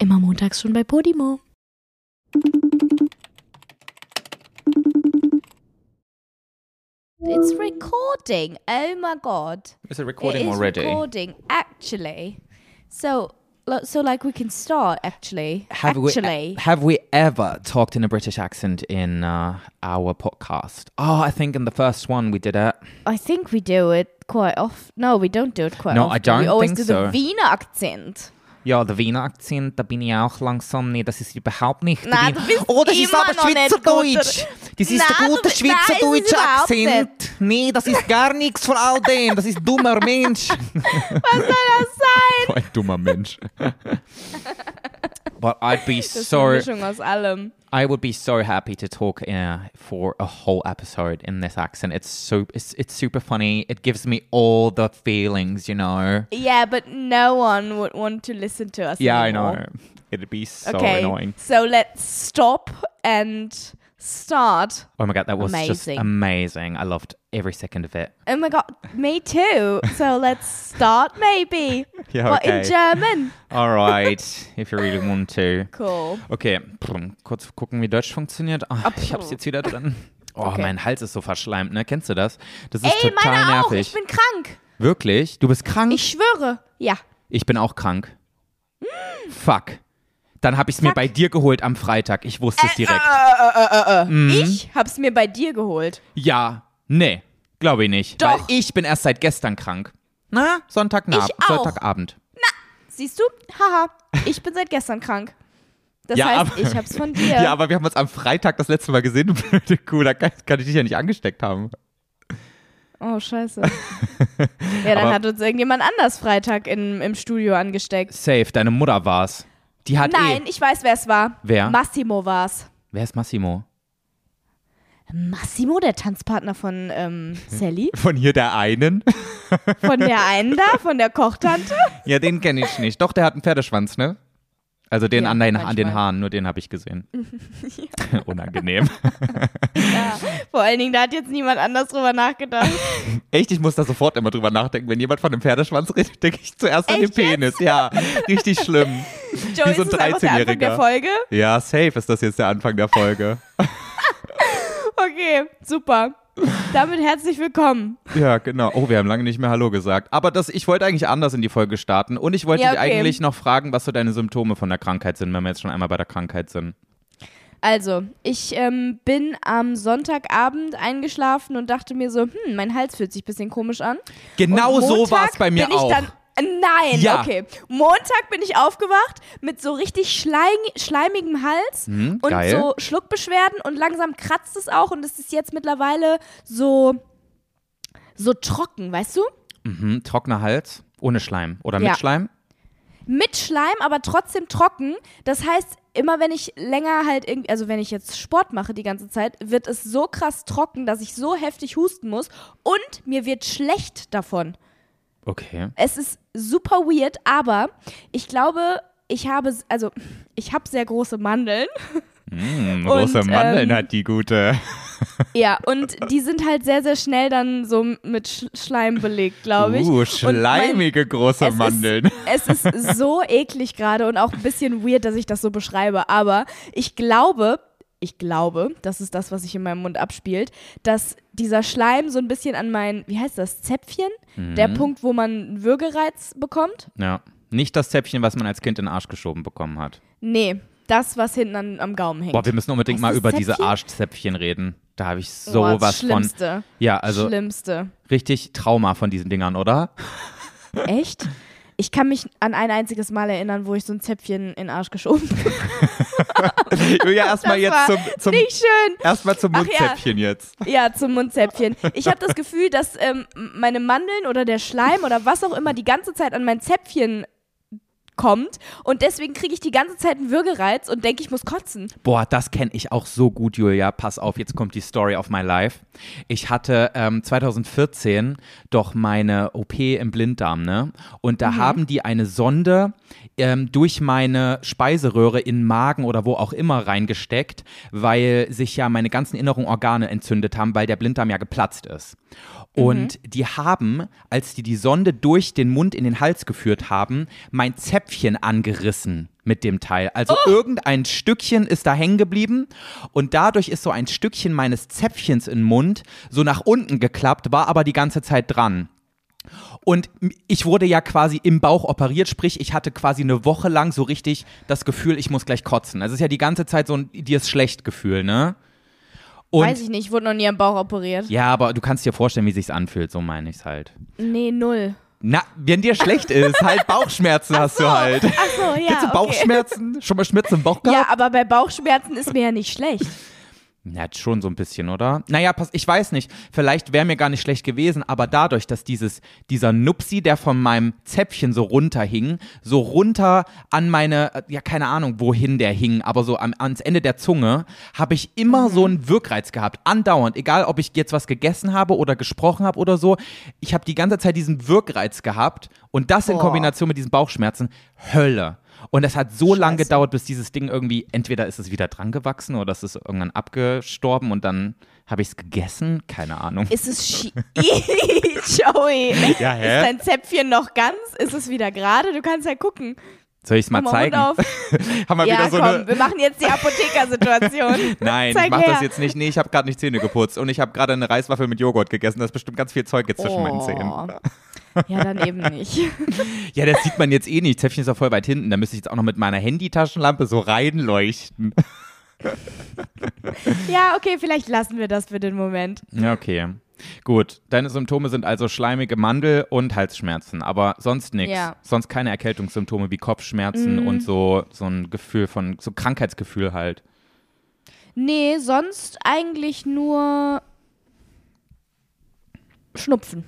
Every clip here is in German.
Immer montags schon bei Podimo. It's recording. Oh my god. Is it recording it is already? recording actually. So so like we can start actually. Have actually. we have we ever talked in a British accent in uh, our podcast? Oh, I think in the first one we did it. I think we do it quite often. No, we don't do it quite No, often. I don't We always think do so. the Wiener Akzent. Ja, der Wiener Akzent, da bin ich auch langsam. Nee, das ist überhaupt nicht. Nein, du bist oh, das ist aber Schweizerdeutsch. Das ist Nein, der gute Schweizerdeutsche Akzent. Nee, das ist gar nichts von all dem. Das ist ein dummer Mensch. Was soll das sein? ein dummer Mensch. But I'd be Das ist eine Mischung aus allem. I would be so happy to talk uh, for a whole episode in this accent. It's so it's it's super funny. It gives me all the feelings, you know. Yeah, but no one would want to listen to us. Yeah, I know. It'd be so okay, annoying. so let's stop and start. Oh my god, that was just Amazing. amazing. I loved every second of it. Oh my god, me too. So let's start maybe. Ja, But in. German. All right, if you really want to. Cool. Okay, kurz gucken, wie Deutsch funktioniert. Ah, ich hab's jetzt wieder drin. Oh, Okay. mein Hals ist so verschleimt, ne? Kennst du das? Das ist Ey, total meine auch. nervig. Ich bin krank. Wirklich? Du bist krank? Ich schwöre. Ja. Ich bin auch krank. Fuck. Dann habe ich es mir bei dir geholt am Freitag. Ich wusste es direkt. Mhm. Ich hab's mir bei dir geholt. Ja, nee, glaube ich nicht. Doch. Weil ich bin erst seit gestern krank. Na, auch. Sonntagabend. Siehst du? Haha. Ich bin seit gestern krank. Das Ja, heißt, aber- ich hab's von dir. Ja, aber wir haben uns am Freitag das letzte Mal gesehen, du blöde Kuh. Da kann, kann ich dich ja nicht angesteckt haben. Oh, scheiße. ja, dann Aber- hat uns irgendjemand anders Freitag in, im Studio angesteckt. Safe, deine Mutter war's. Die hat Nein, eh. ich weiß, wer es war. Wer? Massimo war's. Wer ist Massimo? Massimo, der Tanzpartner von ähm, Sally? Von hier der einen? Von der einen da, von der Kochtante? ja, den kenne ich nicht. Doch, der hat einen Pferdeschwanz, ne? Also den Ja, an, den, an den. Haaren, nur den habe ich gesehen. Unangenehm. Ja. Vor allen Dingen, da hat jetzt niemand anders drüber nachgedacht. Echt, ich muss da sofort immer drüber nachdenken. Wenn jemand von einem Pferdeschwanz redet, denke ich zuerst an den Echt jetzt? Penis. Ja, richtig schlimm. Joey, so ein ist das einfach der Anfang der 13-Jähriger. Folge? Ja, safe ist das jetzt der Anfang der Folge. Okay, super. Damit herzlich willkommen. ja, genau. Oh, wir haben lange nicht mehr Hallo gesagt. Aber das, ich wollte eigentlich anders in die Folge starten. Und ich wollte Ja, dich okay. eigentlich noch fragen, was so deine Symptome von der Krankheit sind, wenn wir jetzt schon einmal bei der Krankheit sind. Also, ich ähm, bin am Sonntagabend eingeschlafen und dachte mir so, hm, mein Hals fühlt sich ein bisschen komisch an. Genau so war es bei mir bin ich auch. Dann, äh, nein, Ja. okay. Montag bin ich aufgewacht mit so richtig schleim, schleimigem Hals Hm, und geil. so Schluckbeschwerden und langsam kratzt es auch und es ist jetzt mittlerweile so, so trocken, weißt du? Mhm, trockener Hals, ohne Schleim. Oder Ja. mit Schleim? Mit Schleim, aber trotzdem trocken. Das heißt, immer wenn ich länger halt irgendwie, also wenn ich jetzt Sport mache die ganze Zeit, wird es so krass trocken, dass ich so heftig husten muss und mir wird schlecht davon. Okay. Es ist super weird, aber ich glaube, ich habe, also ich habe sehr große Mandeln. Mm, große Und, Mandeln ähm, hat die gute. Ja, und die sind halt sehr, sehr schnell dann so mit Sch Schleim belegt, glaube ich. Uh, Und mein- schleimige große es Mandeln. Ist, es ist so eklig gerade und auch ein bisschen weird, dass ich das so beschreibe. Aber ich glaube, ich glaube, das ist das, was sich in meinem Mund abspielt, dass dieser Schleim so ein bisschen an mein, wie heißt das, Zäpfchen, der Mhm. Punkt, wo man einen Würgereiz bekommt. Ja. Nicht das Zäpfchen, was man als Kind in den Arsch geschoben bekommen hat. Nee, das, was hinten an, am Gaumen hängt. Boah, wir müssen unbedingt mal das über diese Zäpfchen? Arschzäpfchen reden. Da habe ich Boah, sowas das von. Schlimmste. Ja, also Schlimmste. richtig Trauma von diesen Dingern, oder? Echt? Ich kann mich an ein einziges Mal erinnern, wo ich so ein Zäpfchen in den Arsch geschoben habe. ja, erstmal jetzt zum, zum Nicht schön. erstmal zum Ach ja. Mundzäpfchen jetzt. Ja, zum Mundzäpfchen. Ich habe das Gefühl, dass ähm, meine Mandeln oder der Schleim oder was auch immer die ganze Zeit an mein Zäpfchen kommt und deswegen kriege ich die ganze Zeit einen Würgereiz und denke, ich muss kotzen. Boah, das kenne ich auch so gut, Julia. Pass auf, jetzt kommt die Story of my life. Ich hatte ähm, 2014 doch meine OP im Blinddarm, ne? Und da haben die eine Sonde ähm, durch meine Speiseröhre in Magen oder wo auch immer reingesteckt, weil sich ja meine ganzen inneren Organe entzündet haben, weil der Blinddarm ja geplatzt ist. Und die haben, als die die Sonde durch den Mund in den Hals geführt haben, mein Zäpfchen angerissen mit dem Teil. Also irgendein Stückchen ist da hängen geblieben und dadurch ist so ein Stückchen meines Zäpfchens im Mund so nach unten geklappt, war aber die ganze Zeit dran. Und ich wurde ja quasi im Bauch operiert, sprich, ich hatte quasi eine Woche lang so richtig das Gefühl, ich muss gleich kotzen. Also es ist ja die ganze Zeit so ein dir ist schlecht Gefühl, ne? Und Weiß ich nicht, ich wurde noch nie am Bauch operiert. ja, aber du kannst dir vorstellen, wie sich's anfühlt, so meine ich's halt. Nee, null. Na, wenn dir schlecht ist, halt Bauchschmerzen hast du halt. Ach so, ja. Kennst du okay. Bauchschmerzen? Schon mal Schmerzen im Bauch gehabt? Ja, aber bei Bauchschmerzen ist mir ja nicht schlecht. Ja, schon so ein bisschen, oder? Naja, pass, ich weiß nicht. Vielleicht wäre mir gar nicht schlecht gewesen, aber dadurch, dass dieses, dieser Nupsi, der von meinem Zäpfchen so runterhing, so runter an meine, äh, ja, keine Ahnung, wohin der hing, aber so am, ans Ende der Zunge, habe ich immer so einen Wirkreiz gehabt. Andauernd. Egal, ob ich jetzt was gegessen habe oder gesprochen habe oder so. Ich habe die ganze Zeit diesen Wirkreiz gehabt und das in. Kombination mit diesen Bauchschmerzen. Hölle. Und es hat so lange gedauert, bis dieses Ding irgendwie, entweder ist es wieder dran gewachsen oder es ist irgendwann abgestorben und dann habe ich es gegessen. Keine Ahnung. Ist es Joey, Ja, ist hä? dein Zäpfchen noch ganz? Ist es wieder gerade? Du kannst ja gucken. Soll ich es mal Mach mal zeigen? auf. Haben wir Ja, wieder so komm, eine. wir machen jetzt die Apothekersituation. Nein, Zeig ich mache her. das jetzt nicht. Nee, ich habe gerade nicht Zähne geputzt und ich habe gerade eine Reiswaffel mit Joghurt gegessen. Da ist bestimmt ganz viel Zeug jetzt zwischen meinen Zähnen. Ja, dann eben nicht. Ja, das sieht man jetzt eh nicht. Zäpfchen ist ja voll weit hinten. Da müsste ich jetzt auch noch mit meiner Handytaschenlampe so reinleuchten. Ja, okay, vielleicht lassen wir das für den Moment. Ja, okay. Gut, deine Symptome sind also schleimige Mandel und Halsschmerzen, aber sonst nichts. Ja. Sonst keine Erkältungssymptome wie Kopfschmerzen Mhm. und so, so ein Gefühl von, so Krankheitsgefühl halt. Nee, sonst eigentlich nur Schnupfen.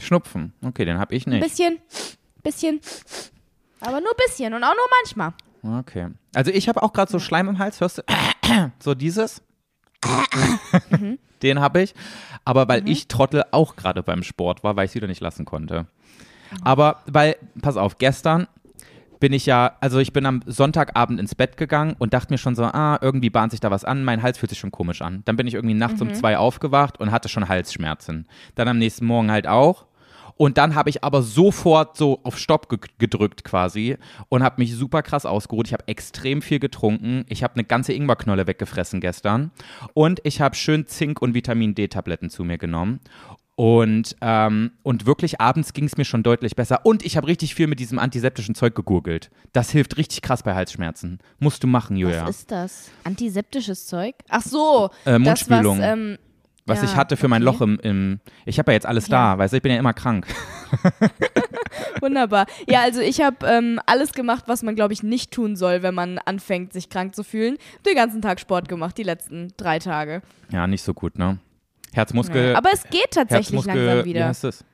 Schnupfen, okay, den habe ich Ein nicht. bisschen, bisschen, aber nur ein bisschen und auch nur manchmal. Okay. Also ich habe auch gerade so Schleim im Hals, hörst du? So dieses. Mhm. Den habe ich. Aber weil ich Trottel auch gerade beim Sport war, weil ich es wieder nicht lassen konnte. Aber weil, pass auf, gestern bin ich ja, also ich bin am Sonntagabend ins Bett gegangen und dachte mir schon so, ah, irgendwie bahnt sich da was an, mein Hals fühlt sich schon komisch an. Dann bin ich irgendwie nachts um zwei aufgewacht und hatte schon Halsschmerzen. Dann am nächsten Morgen halt auch. Und dann habe ich aber sofort so auf Stopp ge gedrückt quasi und habe mich super krass ausgeruht. Ich habe extrem viel getrunken. Ich habe eine ganze Ingwerknolle weggefressen gestern. Und ich habe schön Zink- und Vitamin D-Tabletten zu mir genommen. Und, ähm, und wirklich abends ging es mir schon deutlich besser. Und ich habe richtig viel mit diesem antiseptischen Zeug gegurgelt. Das hilft richtig krass bei Halsschmerzen. Musst du machen, Julia. Was ist das? Antiseptisches Zeug? Ach so, Äh, das was, Mundspülung. ähm, Was ja, ich hatte für mein okay. Loch im, im ich habe ja jetzt alles da, weißt du, ich bin ja immer krank. Wunderbar. Ja, also ich habe ähm, alles gemacht, was man, glaube ich, nicht tun soll, wenn man anfängt, sich krank zu fühlen. Den ganzen Tag Sport gemacht, die letzten drei Tage. Ja, nicht so gut, ne? Herzmuskel. Aber es geht tatsächlich Herzmuskel, langsam Wie wieder. heißt es?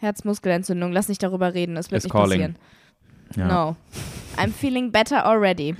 Herzmuskelentzündung, lass nicht darüber reden, es wird Is nicht calling. passieren. Ja. No. I'm feeling better already.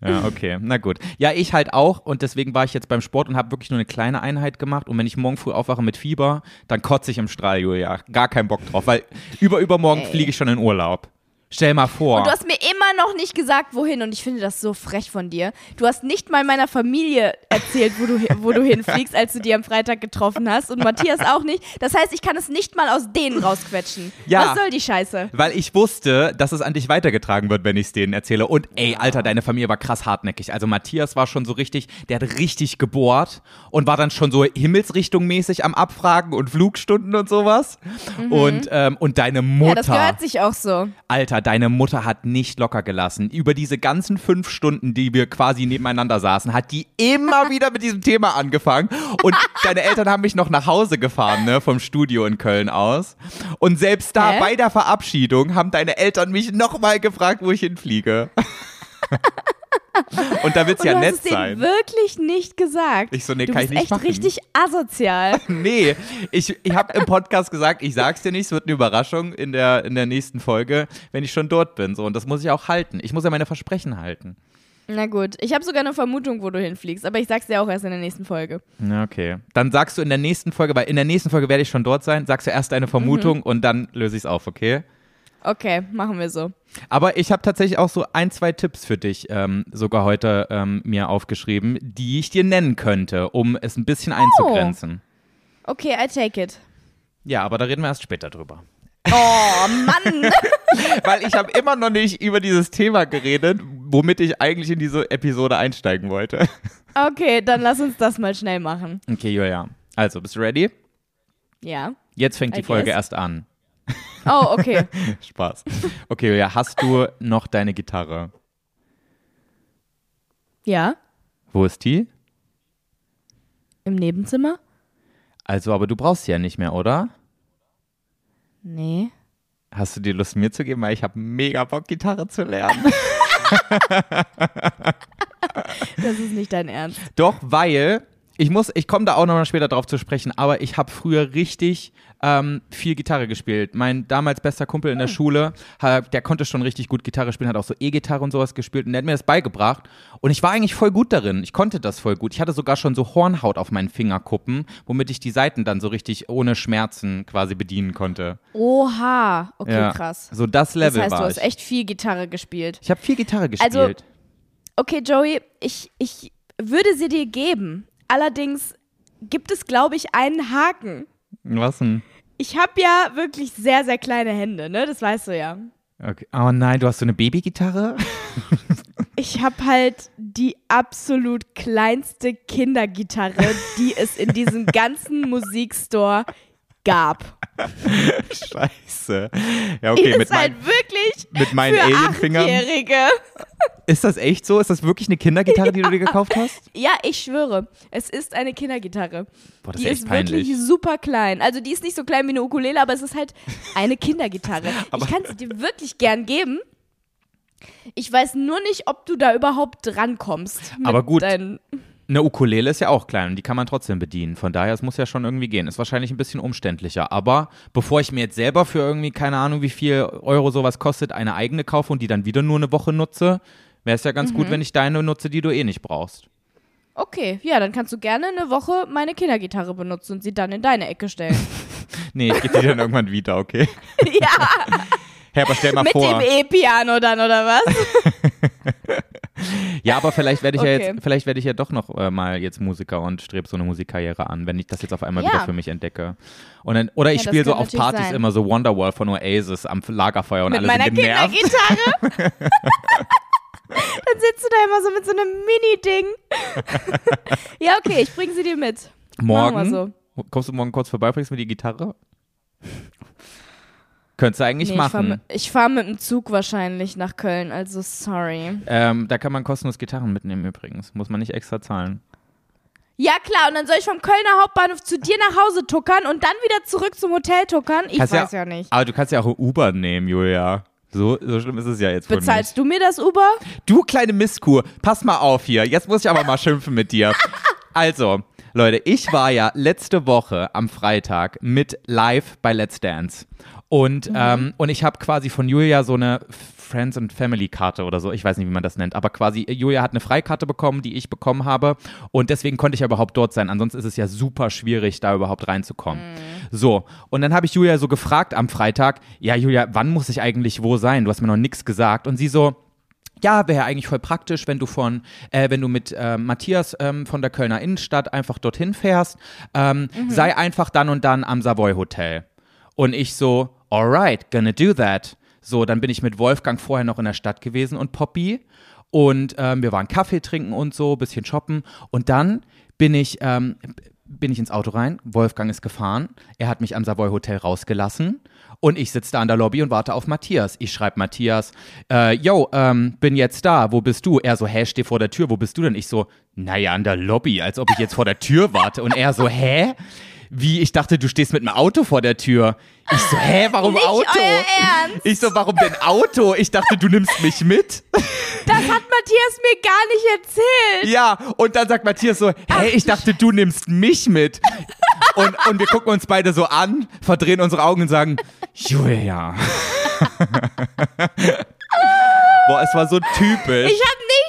Ja, okay. Na gut. Ja, ich halt auch und deswegen war ich jetzt beim Sport und habe wirklich nur eine kleine Einheit gemacht und wenn ich morgen früh aufwache mit Fieber, dann kotze ich im Strahl, Julia. Gar keinen Bock drauf, weil über übermorgen fliege ich schon in Urlaub. Stell mal vor. Und du hast mir immer noch nicht gesagt, wohin. Und ich finde das so frech von dir. Du hast nicht mal meiner Familie erzählt, wo du, wo du hinfliegst, als du die am Freitag getroffen hast. Und Matthias auch nicht. Das heißt, ich kann es nicht mal aus denen rausquetschen. Ja. Was soll die Scheiße? weil ich wusste, dass es an dich weitergetragen wird, wenn ich es denen erzähle. Und ey, Alter, deine Familie war krass hartnäckig. Also Matthias war schon so richtig, der hat richtig gebohrt und war dann schon so himmelsrichtungmäßig am Abfragen und Flugstunden und sowas. Und, ähm, und deine Mutter. Mhm. Ja, das gehört sich auch so. Alter, deine Mutter hat nicht locker gelassen. Über diese ganzen fünf Stunden, die wir quasi nebeneinander saßen, hat die immer wieder mit diesem Thema angefangen. Und deine Eltern haben mich noch nach Hause gefahren, ne, vom Studio in Köln aus. Und selbst da Hä? bei der Verabschiedung haben deine Eltern mich nochmal gefragt, wo ich hinfliege. Und da wird's Und ja du nett hast es sein. wirklich nicht gesagt. Ich so, nee, du kann ich bist nicht echt machen. richtig asozial. Nee, ich, ich habe im Podcast gesagt, ich sag's dir nicht, es wird eine Überraschung in der, in der nächsten Folge, wenn ich schon dort bin. So, und das muss ich auch halten. Ich muss ja meine Versprechen halten. Na gut, ich habe sogar eine Vermutung, wo du hinfliegst, aber ich sag's dir auch erst in der nächsten Folge. Ja, okay. Dann sagst du in der nächsten Folge, weil in der nächsten Folge werde ich schon dort sein, sagst du erst deine Vermutung und dann löse ich es auf, okay? Okay, machen wir so. Aber ich habe tatsächlich auch so ein, zwei Tipps für dich ähm, sogar heute ähm, mir aufgeschrieben, die ich dir nennen könnte, um es ein bisschen einzugrenzen. Okay, I take it. Ja, aber da reden wir erst später drüber. Oh Mann! Weil ich habe immer noch nicht über dieses Thema geredet, womit ich eigentlich in diese Episode einsteigen wollte. Okay, dann lass uns das mal schnell machen. Okay, Julia. Also, bist du ready? Ja. Jetzt fängt die I Folge guess. erst an. Oh, okay. Spaß. Okay, Julia, hast du noch deine Gitarre? Ja. Wo ist die? Im Nebenzimmer? Also, aber du brauchst sie ja nicht mehr, oder? Nee. Hast du dir Lust, mir zu geben? Weil ich habe mega Bock, Gitarre zu lernen. Das ist nicht dein Ernst. Doch, weil ich muss, ich komme da auch noch mal später drauf zu sprechen, aber ich habe früher richtig ähm, viel Gitarre gespielt. Mein damals bester Kumpel in der Schule, ha- der konnte schon richtig gut Gitarre spielen, hat auch so E-Gitarre und sowas gespielt und der hat mir das beigebracht und ich war eigentlich voll gut darin. Ich konnte das voll gut. Ich hatte sogar schon so Hornhaut auf meinen Fingerkuppen, womit ich die Saiten dann so richtig ohne Schmerzen quasi bedienen konnte. Oha. Okay, ja. krass. So das Das Level heißt, du war hast ich. echt viel Gitarre gespielt. Ich habe viel Gitarre gespielt. Also- Okay, Joey, ich, ich würde sie dir geben. Allerdings gibt es, glaube ich, einen Haken. Was denn? Ich habe ja wirklich sehr, sehr kleine Hände, ne? Das weißt du ja. Okay. Oh nein, du hast so eine Babygitarre? Ich habe halt die absolut kleinste Kindergitarre, die es in diesem ganzen Musikstore gab. Scheiße. Ja, okay, ist mit, halt mein, wirklich mit meinen für Alienfingern. Achtjährige. Ist das echt so? Ist das wirklich eine Kindergitarre, die du dir gekauft hast? Ja, ich schwöre, es ist eine Kindergitarre. Boah, das die ist echt ist wirklich super klein. Also die ist nicht so klein wie eine Ukulele, aber es ist halt eine Kindergitarre. Ich kann sie dir wirklich gern geben. Ich weiß nur nicht, ob du da überhaupt drankommst. Aber gut. Eine Ukulele ist ja auch klein und die kann man trotzdem bedienen. Von daher, es muss ja schon irgendwie gehen. Ist wahrscheinlich ein bisschen umständlicher. Aber bevor ich mir jetzt selber für irgendwie, keine Ahnung, wie viel Euro sowas kostet, eine eigene kaufe und die dann wieder nur eine Woche nutze, wäre es ja ganz Mhm. gut, wenn ich deine nutze, die du eh nicht brauchst. Okay, ja, dann kannst du gerne eine Woche meine Kindergitarre benutzen und sie dann in deine Ecke stellen. Nee, ich gebe die dann irgendwann wieder, okay? ja, Hey, aber stell mal mit vor. dem E-Piano dann, oder was? Ja, aber vielleicht werde ich ja Okay. jetzt, vielleicht werde ich ja doch noch äh, mal jetzt Musiker und strebe so eine Musikkarriere an, wenn ich das jetzt auf einmal Ja. wieder für mich entecke. Und dann, oder ich Ja, spiele so auf Partys sein. immer so Wonderwall von Oasis am Lagerfeuer und mit alle meiner sind genervt. Kindergitarre. dann sitzt du da immer so mit so einem Mini-Ding. ja, okay, ich bring sie dir mit. Morgen? So. Kommst du morgen kurz vorbei, bringst mir die Gitarre? Könntest du eigentlich Nee, ich fahre machen. mit, ich fahr mit dem Zug wahrscheinlich nach Köln, also sorry. Ähm, da kann man kostenlos Gitarren mitnehmen übrigens. Muss man nicht extra zahlen. Ja klar, und dann soll ich vom Kölner Hauptbahnhof zu dir nach Hause tuckern und dann wieder zurück zum Hotel tuckern? Ich Kannst weiß ja, nicht. Aber du kannst ja auch Uber nehmen, Julia. So, so schlimm ist es ja jetzt. Bezahlst du mir das Uber? Du kleine Misskuh, pass mal auf hier. Jetzt muss ich aber mal schimpfen mit dir. Also, Leute, ich war ja letzte Woche am Freitag mit live bei Let's Dance. Und, ähm, und ich habe quasi von Julia so eine Friends and Family Karte oder so, ich weiß nicht, wie man das nennt, aber quasi Julia hat eine Freikarte bekommen, die ich bekommen habe und deswegen konnte ich ja überhaupt dort sein. Ansonsten ist es ja super schwierig, da überhaupt reinzukommen. So, und dann habe ich Julia so gefragt am Freitag, ja Julia, wann muss ich eigentlich wo sein? Du hast mir noch nichts gesagt und sie so, ja, wäre eigentlich voll praktisch, wenn du von, äh, wenn du mit äh, Matthias ähm, von der Kölner Innenstadt einfach dorthin fährst. Ähm, Sei einfach dann und dann am Savoy Hotel. Und ich so, alright, gonna do that. So, dann bin ich mit Wolfgang vorher noch in der Stadt gewesen und Poppy. Und ähm, wir waren Kaffee trinken und so, bisschen shoppen. Und dann bin ich, ähm, bin ich ins Auto rein. Wolfgang ist gefahren. Er hat mich am Savoy Hotel rausgelassen. Und ich sitze da an der Lobby und warte auf Matthias. Ich schreibe Matthias, äh, yo, ähm, bin jetzt da, wo bist du? Er so, hä, steh vor der Tür, wo bist du denn? Ich so, naja, an der Lobby, als ob ich jetzt vor der Tür warte. Und er so, hä? Wie, ich dachte, du stehst mit einem Auto vor der Tür. Ich so, hä, warum Nicht Auto? Ich so, warum denn Auto? Ich dachte, du nimmst mich mit. Das hat Matthias mir gar nicht erzählt. Ja, und dann sagt Matthias so, hey, ich dachte, du nimmst mich mit. Und, und wir gucken uns beide so an, verdrehen unsere Augen und sagen, Julia. Boah, es war so typisch. Ich habe nichts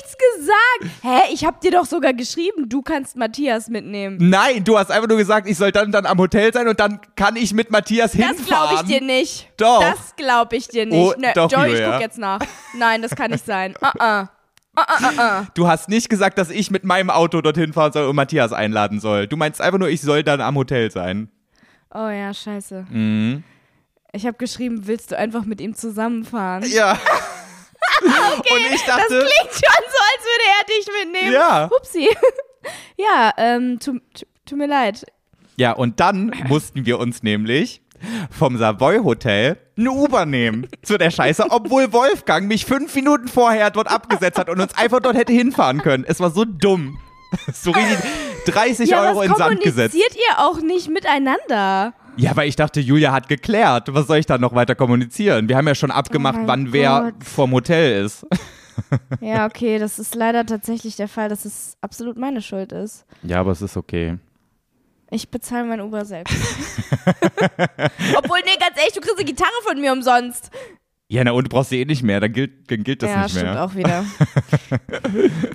gesagt. Hä, ich habe dir doch sogar geschrieben, du kannst Matthias mitnehmen. Nein, du hast einfach nur gesagt, ich soll dann, dann am Hotel sein und dann kann ich mit Matthias Das hinfahren. glaube ich dir nicht. Doch. Das glaube ich dir nicht. Oh, ne, doch, Joey, ich guck jetzt nach. Nein, das kann nicht sein. Uh -uh. Du hast nicht gesagt, dass ich mit meinem Auto dorthin fahren soll und Matthias einladen soll. Du meinst einfach nur, ich soll dann am Hotel sein. Oh ja, scheiße. Mhm. Ich habe geschrieben, willst du einfach mit ihm zusammenfahren? Ja. und ich dachte, Das klingt schon so, als würde er dich mitnehmen. Ja. Upsi. Ja, ähm, tu, tu, tut mir leid. ja, und dann mussten wir uns nämlich vom Savoy Hotel eine Uber nehmen zu der Scheiße, obwohl Wolfgang mich fünf Minuten vorher dort abgesetzt hat und uns einfach dort hätte hinfahren können. Es war so dumm. So richtig 30 Ja, Euro in Sand gesetzt. kommuniziert ihr auch nicht miteinander? Ja, weil ich dachte, Julia hat geklärt. Was soll ich da noch weiter kommunizieren? Wir haben ja schon abgemacht, Oh wann wer Gott. vorm Hotel ist. Ja, okay, das ist leider tatsächlich der Fall, dass es absolut meine Schuld ist. Ja, aber es ist okay. Ich bezahle mein Uber selbst. Obwohl, nee, ganz ehrlich, du kriegst eine Gitarre von mir umsonst. Ja, na und du brauchst sie eh nicht mehr, dann gilt, dann gilt das ja, nicht stimmt mehr. auch wieder.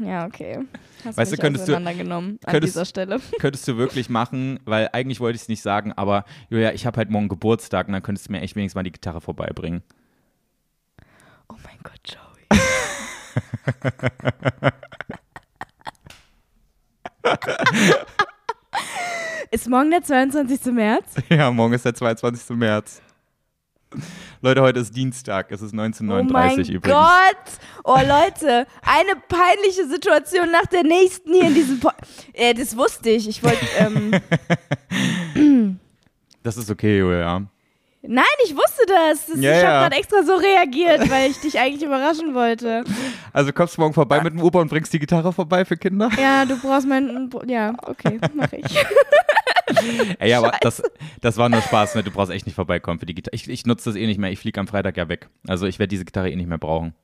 ja, okay. Hast Weißt du, könntest du- auseinandergenommen an könntest- dieser Stelle. Könntest du wirklich machen, weil eigentlich wollte ich es nicht sagen, aber Julia, ich habe halt morgen Geburtstag und dann könntest du mir echt wenigstens mal die Gitarre vorbeibringen. Oh mein Gott, Joey. ist morgen der 22. März? Ja, morgen ist der 22. März. Leute, heute ist Dienstag, es ist Oh mein 1939 übrigens. Gott! Oh Leute, eine peinliche Situation nach der nächsten hier in diesem po äh, Das wusste ich. Ich wollte. Ähm, Das ist okay, Julia. nein, ich wusste das. das Ja, ich ja. habe gerade extra so reagiert, weil ich dich eigentlich überraschen wollte. Also kommst du morgen vorbei mit dem Uber und bringst die Gitarre vorbei für Kinder? Ja, du brauchst mein. Ja, okay, mach ich. Ey, aber das, das war nur Spaß, ne? Du brauchst echt nicht vorbeikommen für die Gitarre. Ich, ich nutze das eh nicht mehr, ich fliege am Freitag ja weg. Also ich werde diese Gitarre eh nicht mehr brauchen.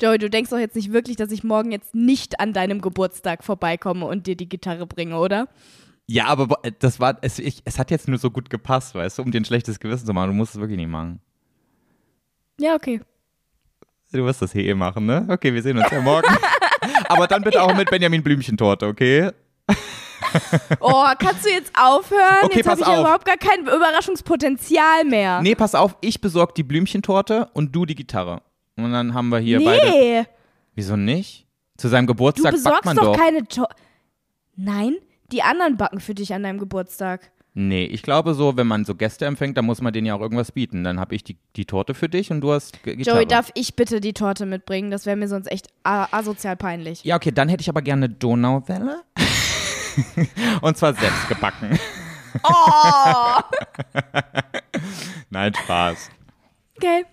Joey, du denkst doch jetzt nicht wirklich, dass ich morgen jetzt nicht an deinem Geburtstag vorbeikomme und dir die Gitarre bringe, oder? Ja, aber bo- das war, es, ich, es hat jetzt nur so gut gepasst, weißt du, um dir ein schlechtes Gewissen zu machen. Du musst es wirklich nicht machen. Ja, okay. Du wirst das hier eh machen, ne? Okay, wir sehen uns ja morgen. aber dann bitte auch mit Benjamin Blümchentorte, okay? Oh, kannst du jetzt aufhören? Okay, jetzt habe ich auf. überhaupt gar kein Überraschungspotenzial mehr. Nee, pass auf, ich besorge die Blümchentorte und du die Gitarre. Und dann haben wir hier beide. nee. Wieso nicht? Zu seinem Du Geburtstag backt besorgst man doch doch. keine to Nein, die anderen backen für dich an deinem Geburtstag. Nee, ich glaube so, wenn man so Gäste empfängt, dann muss man denen ja auch irgendwas bieten. Dann habe ich die, die Torte für dich und du hast G Gitarre. Joey, darf ich bitte die Torte mitbringen? Das wäre mir sonst echt asozial peinlich. ja, okay, dann hätte ich aber gerne Donauwelle. und zwar selbst gebacken. Oh! Nein, Spaß. Okay.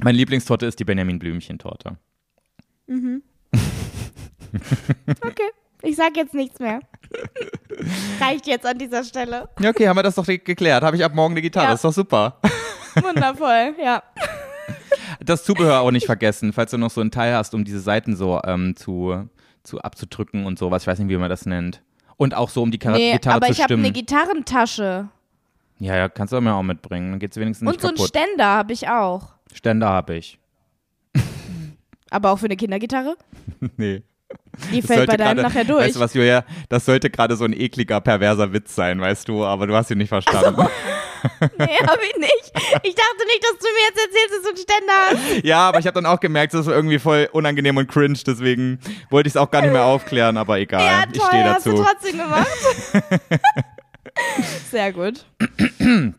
Meine Lieblingstorte ist die Benjamin Blümchen-Torte. Okay. Ich sag jetzt nichts mehr. Reicht jetzt an dieser Stelle. Ja, okay, haben wir das doch geklärt. Habe ich ab morgen eine Gitarre. Ja. Ist doch super. Wundervoll, ja. Das Zubehör auch nicht vergessen, falls du noch so einen Teil hast, um diese Seiten so ähm, zu, zu abzudrücken und sowas. Ich weiß nicht, wie man das nennt. Und auch so, um die Kar Nee, Gitarre aber zu ich habe eine Gitarrentasche. ja, ja, kannst du mir auch mitbringen. Dann geht's wenigstens Und nicht so einen. Ständer habe ich auch. Ständer habe ich. Aber auch für eine Kindergitarre? nee. Die Das fällt bei deinem gerade- nachher durch. Weißt du was, Julia? Das sollte gerade so ein ekliger, perverser Witz sein, weißt du, aber du hast ihn nicht verstanden. Nee, hab ich nicht. Ich dachte nicht, dass du mir jetzt erzählst, dass du einen Ständer hast. ja, aber ich habe dann auch gemerkt, das ist irgendwie voll unangenehm und cringe, deswegen wollte ich es auch gar nicht mehr aufklären, aber egal. ja, ich toll, stehe hast du dazu. trotzdem gemacht. Sehr gut.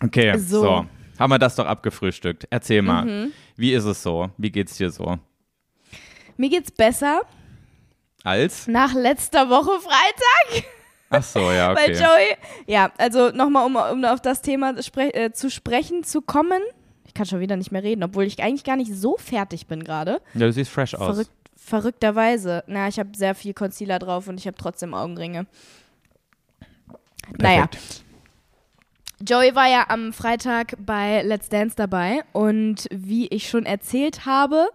Okay, so. So. Haben wir das doch abgefrühstückt. Erzähl mal, Mhm. wie ist es so? Wie geht's dir so? Mir geht's besser Als? nach letzter Woche Freitag. Ach so, ja, Weil okay. Joey, ja, also nochmal, um, um auf das Thema spre äh, zu sprechen zu kommen. Ich kann schon wieder nicht mehr reden, obwohl ich eigentlich gar nicht so fertig bin gerade. Ja, du siehst fresh aus. Verrückt, verrückterweise. Na, ich habe sehr viel Concealer drauf und ich habe trotzdem Augenringe. Naja, Perfekt. Joey war ja am Freitag bei Let's Dance dabei und wie ich schon erzählt habe,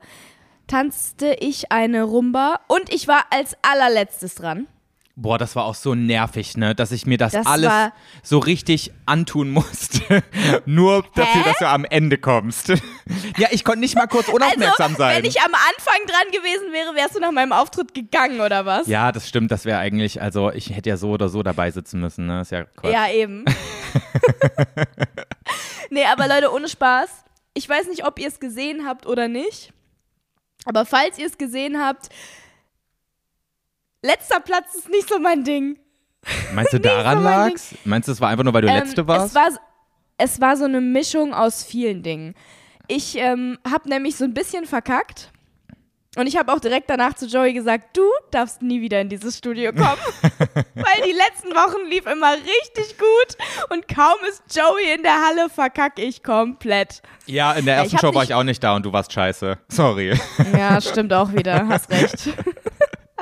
tanzte ich eine Rumba und ich war als allerletztes dran. Boah, das war auch so nervig, ne, dass ich mir das, Das alles so richtig antun musste. Nur dafür, Hä? dass du am Ende kommst. ja, ich konnte nicht mal kurz unaufmerksam also, sein. wenn ich am Anfang dran gewesen wäre, wärst du nach meinem Auftritt gegangen oder was? ja, das stimmt, das wäre eigentlich, also ich hätte ja so oder so dabei sitzen müssen, ne? Ist ja Quatsch. Ja, eben. nee, aber Leute, ohne Spaß. Ich weiß nicht, ob ihr es gesehen habt oder nicht. Aber falls ihr es gesehen habt, letzter Platz ist nicht so mein Ding. Meinst du, daran so mein lag's? Meinst du, es war einfach nur, weil du Ähm, Letzte warst? Es war, es war so eine Mischung aus vielen Dingen. ich ähm, habe nämlich so ein bisschen verkackt. Und ich habe auch direkt danach zu Joey gesagt, du darfst nie wieder in dieses Studio kommen. Weil die letzten Wochen lief immer richtig gut und kaum ist Joey in der Halle, verkacke ich komplett. Ja, in der ersten Show war ich auch nicht da und du warst scheiße. Sorry. Ja, stimmt auch wieder, hast recht.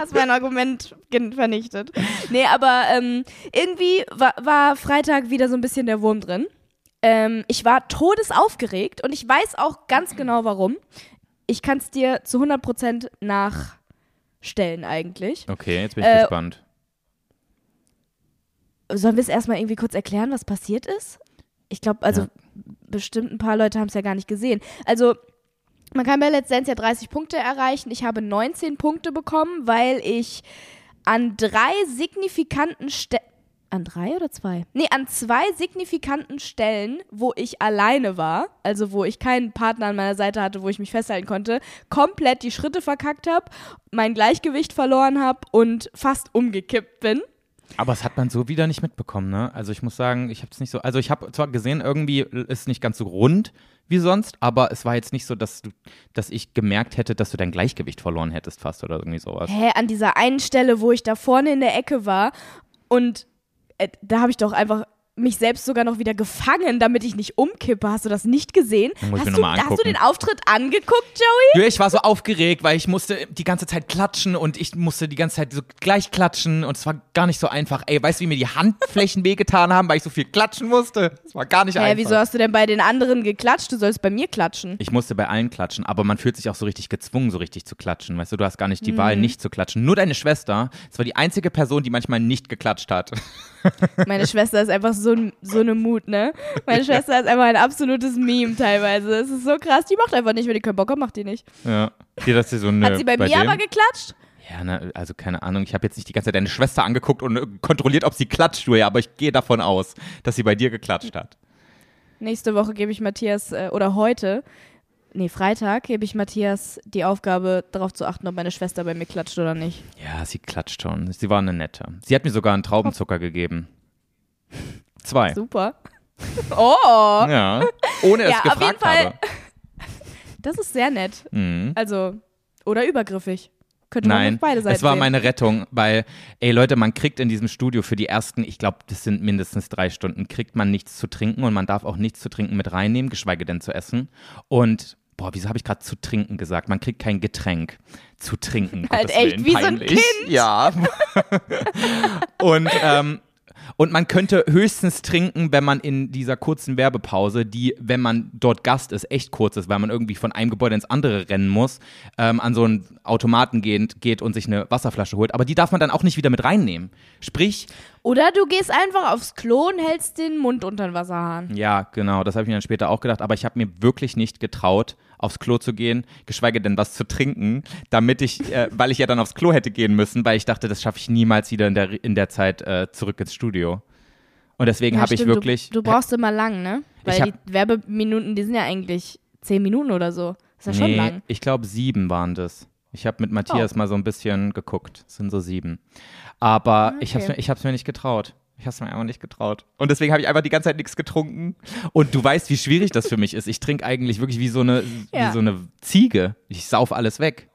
Hast mein Argument vernichtet. Nee, aber ähm, irgendwie war, war Freitag wieder so ein bisschen der Wurm drin. Ähm, ich war todesaufgeregt und ich weiß auch ganz genau warum. Ich kann es dir zu 100% nachstellen eigentlich. Okay, jetzt bin ich Äh, gespannt. Sollen wir es erstmal irgendwie kurz erklären, was passiert ist? Ich glaube, also Ja. bestimmt ein paar Leute haben es ja gar nicht gesehen. Also man kann bei Let's Dance ja 30 Punkte erreichen. Ich habe 19 Punkte bekommen, weil ich an drei signifikanten Stellen. An drei oder zwei? Nee, an zwei signifikanten Stellen, wo ich alleine war, also wo ich keinen Partner an meiner Seite hatte, wo ich mich festhalten konnte, komplett die Schritte verkackt habe, mein Gleichgewicht verloren habe und fast umgekippt bin. Aber das hat man so wieder nicht mitbekommen, ne? Also ich muss sagen, ich habe es nicht so. Also ich habe zwar gesehen, irgendwie ist nicht ganz so rund wie sonst, aber es war jetzt nicht so, dass du, dass ich gemerkt hätte, dass du dein Gleichgewicht verloren hättest fast oder irgendwie sowas. Hä, an dieser einen Stelle, wo ich da vorne in der Ecke war und äh, da habe ich doch einfach mich selbst sogar noch wieder gefangen, damit ich nicht umkippe. Hast du das nicht gesehen? Muss ich Hast mir du, hast du den Auftritt angeguckt, Joey? Ja, ich war so aufgeregt, weil ich musste die ganze Zeit klatschen und ich musste die ganze Zeit so gleich klatschen und es war gar nicht so einfach. Ey, weißt du, wie mir die Handflächen wehgetan haben, weil ich so viel klatschen musste? Es war gar nicht Hä, einfach. wieso hast du denn bei den anderen geklatscht? Du sollst bei mir klatschen. Ich musste bei allen klatschen, aber man fühlt sich auch so richtig gezwungen, so richtig zu klatschen. Weißt du, du hast gar nicht die Mhm. Wahl, nicht zu klatschen. Nur deine Schwester, es war die einzige Person, die manchmal nicht geklatscht hat. Meine Schwester ist einfach so, so eine Mut, ne? Meine Schwester ist einfach ein absolutes Meme teilweise. Es ist so krass. Die macht einfach nicht, wenn die keinen Bock hat, macht die nicht. Ja. Hier, dass sie so eine, Hat sie bei, mir dem? aber geklatscht? Ja, ne, also keine Ahnung. Ich habe jetzt nicht die ganze Zeit deine Schwester angeguckt und äh, kontrolliert, ob sie klatscht, Julia, aber ich gehe davon aus, dass sie bei dir geklatscht hat. Nächste Woche gebe ich Matthias, äh, oder heute, nee, Freitag, gebe ich Matthias die Aufgabe, darauf zu achten, ob meine Schwester bei mir klatscht oder nicht. Ja, sie klatscht schon. Sie war eine nette. Sie hat mir sogar einen Traubenzucker gegeben. Zwei. Super. Oh, Ja. Ohne dass Ja, ich auf jeden gefragt Fall- habe. das ist sehr nett. Mhm. Also, oder übergriffig. Könnte man Nein, beide Seiten es war sehen. meine Rettung, weil, ey Leute, man kriegt in diesem Studio für die ersten, ich glaube, das sind mindestens drei Stunden, kriegt man nichts zu trinken und man darf auch nichts zu trinken mit reinnehmen, geschweige denn zu essen. Und, boah, wieso habe ich gerade zu trinken gesagt? Man kriegt kein Getränk zu trinken. Halt Gottes echt Willen, wie so ein peinlich. Kind. Ja. und, ähm, und man könnte höchstens trinken, wenn man in dieser kurzen Werbepause, die, wenn man dort Gast ist, echt kurz ist, weil man irgendwie von einem Gebäude ins andere rennen muss, ähm, an so einen Automaten geht, geht und sich eine Wasserflasche holt. Aber die darf man dann auch nicht wieder mit reinnehmen. Sprich, Oder du gehst einfach aufs Klo und hältst den Mund unter den Wasserhahn. ja, genau, das habe ich mir dann später auch gedacht, aber ich habe mir wirklich nicht getraut, aufs Klo zu gehen, geschweige denn was zu trinken, damit ich, äh, weil ich ja dann aufs Klo hätte gehen müssen, weil ich dachte, das schaffe ich niemals wieder in der, in der Zeit äh, zurück ins Studio. Und deswegen Ja, habe ich wirklich. Du, du brauchst immer lang, ne? Weil hab- die Werbeminuten, die sind ja eigentlich zehn Minuten oder so. Ist ja schon nee, lang. ich glaube sieben waren das. Ich habe mit Matthias Oh. mal so ein bisschen geguckt. Es sind so sieben. Aber ich habe okay. mir, ich hab's mir nicht getraut. Ich habe es mir einfach nicht getraut. Und deswegen habe ich einfach die ganze Zeit nichts getrunken. Und du weißt, wie schwierig das für mich ist. Ich trinke eigentlich wirklich wie so eine, Ja. wie so eine Ziege. Ich sauf alles weg.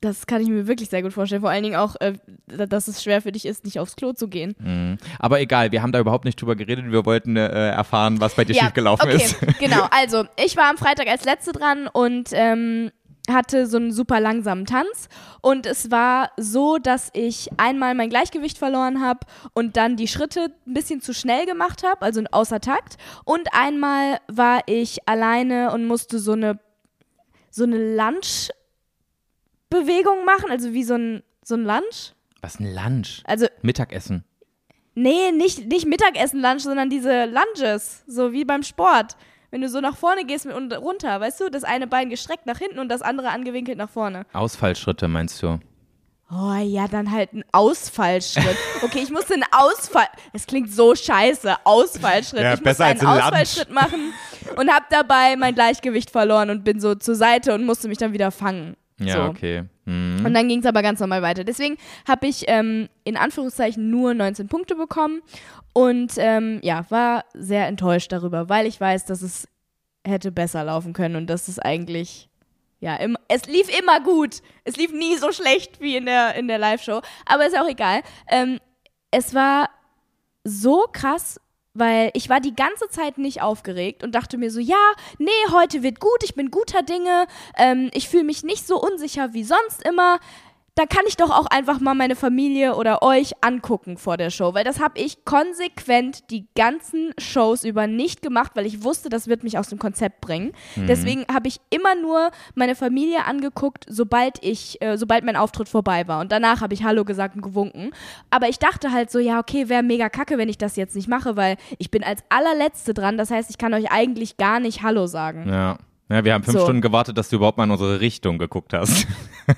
Das kann ich mir wirklich sehr gut vorstellen. Vor allen Dingen auch, äh, dass es schwer für dich ist, nicht aufs Klo zu gehen. Mhm. Aber egal, wir haben da überhaupt nicht drüber geredet. Wir wollten äh, erfahren, was bei dir schiefgelaufen okay, ist. genau. Also, ich war am Freitag als Letzte dran und ähm, hatte so einen super langsamen Tanz. Und es war so, dass ich einmal mein Gleichgewicht verloren habe und dann die Schritte ein bisschen zu schnell gemacht habe, also außer Takt. Und einmal war ich alleine und musste so eine, so eine Lunch-Bewegung machen, also wie so ein, so ein Lunch. Was ein Lunch? Also, Mittagessen. Nee, nicht, nicht Mittagessen-Lunch, sondern diese Lunges, so wie beim Sport. Wenn du so nach vorne gehst und runter, weißt du, das eine Bein gestreckt nach hinten und das andere angewinkelt nach vorne. Ausfallschritte meinst du? Oh ja, dann halt ein Ausfallschritt. Okay, ich musste einen Ausfall. Es klingt so scheiße. Ausfallschritt. Ja, ich besser musste als einen ein Lunch. Ausfallschritt machen und hab dabei mein Gleichgewicht verloren und bin so zur Seite und musste mich dann wieder fangen. Ja, so. okay. Mhm. Und dann ging es aber ganz normal weiter. Deswegen habe ich ähm, in Anführungszeichen nur 19 Punkte bekommen und ähm, ja, war sehr enttäuscht darüber, weil ich weiß, dass es hätte besser laufen können und das ist eigentlich ja, im, es lief immer gut. Es lief nie so schlecht wie in der, in der Live-Show. Aber ist auch egal. Ähm, es war so krass, weil ich war die ganze Zeit nicht aufgeregt und dachte mir so, ja, nee, heute wird gut, ich bin guter Dinge, ähm, ich fühle mich nicht so unsicher wie sonst immer da kann ich doch auch einfach mal meine Familie oder euch angucken vor der Show, weil das habe ich konsequent die ganzen Shows über nicht gemacht, weil ich wusste, das wird mich aus dem Konzept bringen. Mhm. Deswegen habe ich immer nur meine Familie angeguckt, sobald ich, äh, sobald mein Auftritt vorbei war. Und danach habe ich Hallo gesagt und gewunken. Aber ich dachte halt so, ja, okay, wäre mega kacke, wenn ich das jetzt nicht mache, weil ich bin als allerletzte dran. Das heißt, ich kann euch eigentlich gar nicht Hallo sagen. Ja. Ja, wir haben fünf so. Stunden gewartet, dass du überhaupt mal in unsere Richtung geguckt hast.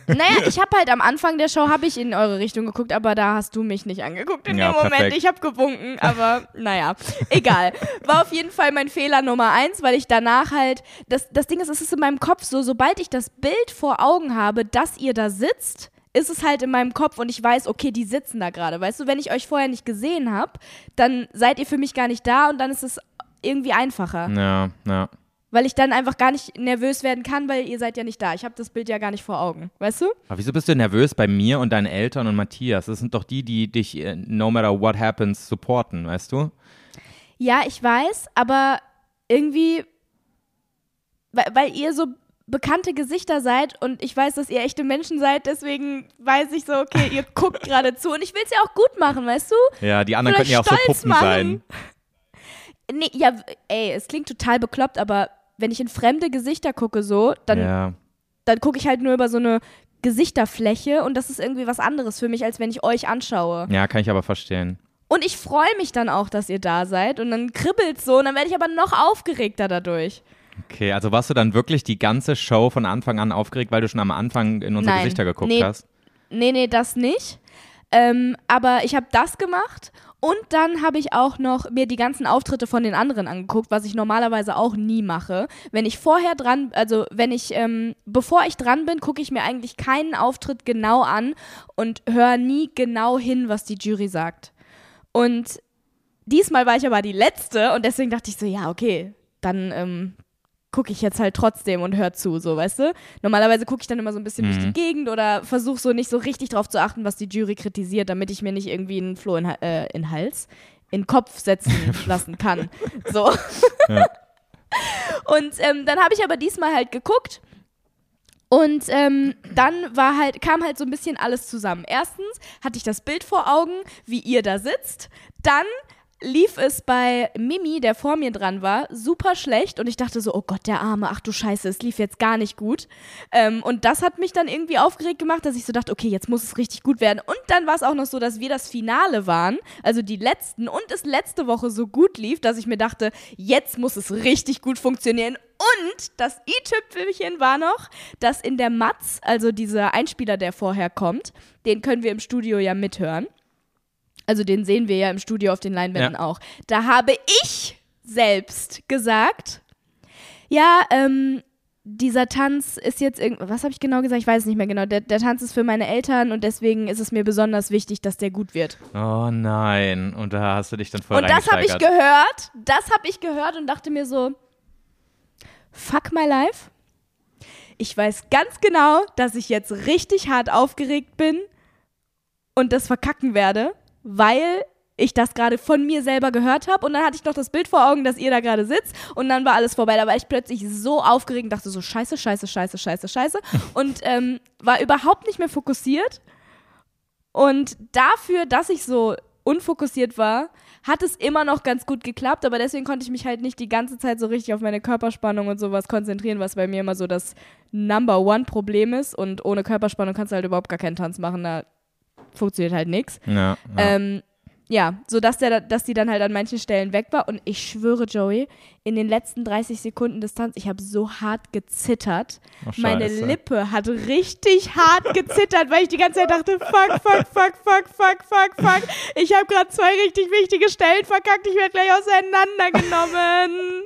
Naja, ich habe halt am Anfang der Show habe ich in eure Richtung geguckt, aber da hast du mich nicht angeguckt in ja, dem Moment. Perfekt. Ich habe gewunken, aber naja, egal. War auf jeden Fall mein Fehler Nummer eins, weil ich danach halt, das, das Ding ist, es ist in meinem Kopf so, sobald ich das Bild vor Augen habe, dass ihr da sitzt, ist es halt in meinem Kopf und ich weiß, okay, die sitzen da gerade. Weißt du, wenn ich euch vorher nicht gesehen habe, dann seid ihr für mich gar nicht da und dann ist es irgendwie einfacher. Ja, ja weil ich dann einfach gar nicht nervös werden kann, weil ihr seid ja nicht da. Ich habe das Bild ja gar nicht vor Augen, weißt du? Aber wieso bist du nervös bei mir und deinen Eltern und Matthias? Das sind doch die, die dich äh, no matter what happens supporten, weißt du? Ja, ich weiß, aber irgendwie, weil, weil ihr so bekannte Gesichter seid und ich weiß, dass ihr echte Menschen seid, deswegen weiß ich so, okay, ihr guckt gerade zu und ich will es ja auch gut machen, weißt du? Ja, die anderen könnten ja auch so Puppen machen. sein. Nee, ja, ey, es klingt total bekloppt, aber wenn ich in fremde Gesichter gucke, so, dann, ja. dann gucke ich halt nur über so eine Gesichterfläche und das ist irgendwie was anderes für mich, als wenn ich euch anschaue. Ja, kann ich aber verstehen. Und ich freue mich dann auch, dass ihr da seid und dann kribbelt so und dann werde ich aber noch aufgeregter dadurch. Okay, also warst du dann wirklich die ganze Show von Anfang an aufgeregt, weil du schon am Anfang in unsere Nein, Gesichter geguckt nee, hast? Nee, nee, das nicht. Ähm, aber ich habe das gemacht und dann habe ich auch noch mir die ganzen Auftritte von den anderen angeguckt, was ich normalerweise auch nie mache. Wenn ich vorher dran, also wenn ich, ähm, bevor ich dran bin, gucke ich mir eigentlich keinen Auftritt genau an und höre nie genau hin, was die Jury sagt. Und diesmal war ich aber die Letzte und deswegen dachte ich so, ja, okay, dann ähm, gucke ich jetzt halt trotzdem und höre zu, so, weißt du? Normalerweise gucke ich dann immer so ein bisschen mhm. durch die mhm. Gegend oder versuche so nicht so richtig drauf zu achten, was die Jury kritisiert, damit ich mir nicht irgendwie einen Floh in, äh, in Hals, in Kopf setzen lassen kann. So. Ja. Und ähm, dann habe ich aber diesmal halt geguckt und ähm, dann war halt, kam halt so ein bisschen alles zusammen. Erstens hatte ich das Bild vor Augen, wie ihr da sitzt. Dann lief es bei Mimi, der vor mir dran war, super schlecht und ich dachte so, oh Gott, der Arme, ach du Scheiße, es lief jetzt gar nicht gut. Ähm, und das hat mich dann irgendwie aufgeregt gemacht, dass ich so dachte, okay, jetzt muss es richtig gut werden. Und dann war es auch noch so, dass wir das Finale waren, also die letzten und es letzte Woche so gut lief, dass ich mir dachte, jetzt muss es richtig gut funktionieren. Und das i-Tüpfelchen war noch, dass in der Matz, also dieser Einspieler, der vorher kommt, den können wir im Studio ja mithören. Also den sehen wir ja im Studio auf den Leinwänden ja. auch. Da habe ich selbst gesagt, ja, ähm, dieser Tanz ist jetzt irgendwie, was habe ich genau gesagt? Ich weiß es nicht mehr genau. Der, der, Tanz ist für meine Eltern und deswegen ist es mir besonders wichtig, dass der gut wird. Oh nein. Und da hast du dich dann voll Und das habe ich gehört. Das habe ich gehört und dachte mir so, fuck my life. Ich weiß ganz genau, dass ich jetzt richtig hart aufgeregt bin und das verkacken werde weil ich das gerade von mir selber gehört habe und dann hatte ich noch das Bild vor Augen, dass ihr da gerade sitzt und dann war alles vorbei. Da war ich plötzlich so aufgeregt und dachte so scheiße, scheiße, scheiße, scheiße, scheiße und ähm, war überhaupt nicht mehr fokussiert. Und dafür, dass ich so unfokussiert war, hat es immer noch ganz gut geklappt, aber deswegen konnte ich mich halt nicht die ganze Zeit so richtig auf meine Körperspannung und sowas konzentrieren, was bei mir immer so das Number One Problem ist und ohne Körperspannung kannst du halt überhaupt gar keinen Tanz machen. Da funktioniert halt nichts. Ja, ja. Ähm, ja, so dass der, dass die dann halt an manchen Stellen weg war. Und ich schwöre, Joey, in den letzten 30 Sekunden Distanz, ich habe so hart gezittert. Oh, Meine Lippe hat richtig hart gezittert, weil ich die ganze Zeit dachte, fuck, fuck, fuck, fuck, fuck, fuck, fuck. Ich habe gerade zwei richtig wichtige Stellen verkackt. Ich werde gleich auseinandergenommen.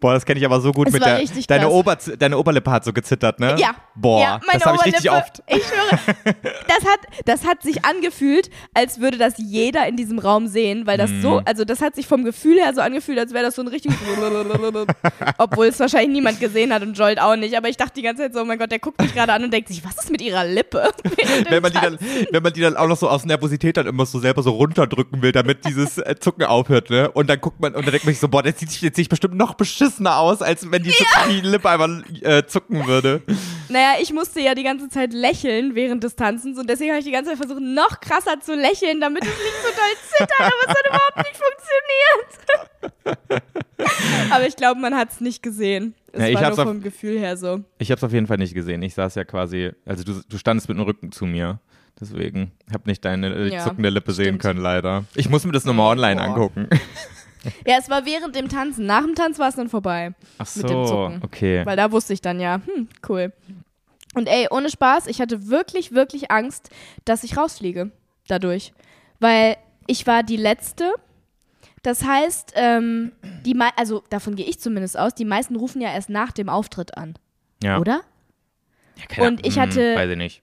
Boah, das kenne ich aber so gut Es mit der. richtig Deine. Ober, deine Oberlippe hat so gezittert, ne? Ja. Boah, ja, das habe ich richtig oft. Ich schwöre, das hat, das hat sich angefühlt, als würde das jeder in diesem Raum sehen, weil das Mhm. so, also das hat sich vom Gefühl her so angefühlt, als wäre das so ein richtig. Obwohl es wahrscheinlich niemand gesehen hat und Jolt auch nicht. Aber ich dachte die ganze Zeit so, oh mein Gott, der guckt mich gerade an und denkt sich, was ist mit ihrer Lippe? Wenn man, die dann, wenn man die dann auch noch so aus Nervosität dann immer so selber so runterdrücken will, damit dieses äh, Zucken aufhört, ne? Und dann guckt man und dann denkt man sich so, boah, der sieht sich jetzt bestimmt noch beschissener aus, als wenn die, Zuck- die Lippe einfach äh, zucken würde. Naja, ich musste ja die ganze Zeit lächeln während des Tanzens und deswegen habe ich die ganze Zeit versucht, noch krasser zu lächeln, damit es nicht so doll zittert, aber es hat überhaupt nicht funktioniert. aber ich glaube, man hat es nicht gesehen. Es Ja, ich war nur auf- vom Gefühl her so. Ich habe es auf jeden Fall nicht gesehen. Ich saß ja quasi, also du, du standest mit dem Rücken zu mir. Deswegen habe nicht deine äh, Ja, zuckende Lippe sehen stimmt. können, leider. Ich muss mir das nochmal online Boah. angucken. Ja, es war während dem Tanzen. Nach dem Tanz war es dann vorbei. Ach so, Mit dem Zucken. okay. Weil da wusste ich dann ja, hm, cool. Und ey, ohne Spaß, ich hatte wirklich, wirklich Angst, dass ich rausfliege dadurch. Weil ich war die Letzte. Das heißt, ähm, die mei- also davon gehe ich zumindest aus, die meisten rufen ja erst nach dem Auftritt an, Ja. oder? Ja, keine Und ich hatte- Hm, weiß ich nicht.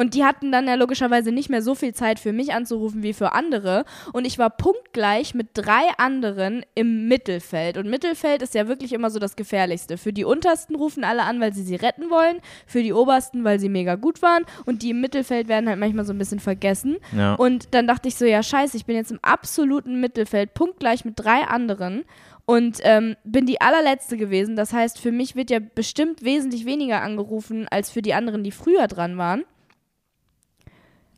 Und die hatten dann ja logischerweise nicht mehr so viel Zeit für mich anzurufen wie für andere. Und ich war punktgleich mit drei anderen im Mittelfeld. Und Mittelfeld ist ja wirklich immer so das Gefährlichste. Für die untersten rufen alle an, weil sie sie retten wollen. Für die obersten, weil sie mega gut waren. Und die im Mittelfeld werden halt manchmal so ein bisschen vergessen. Ja. Und dann dachte ich so, ja scheiße, ich bin jetzt im absoluten Mittelfeld, punktgleich mit drei anderen. Und ähm, bin die allerletzte gewesen. Das heißt, für mich wird ja bestimmt wesentlich weniger angerufen als für die anderen, die früher dran waren.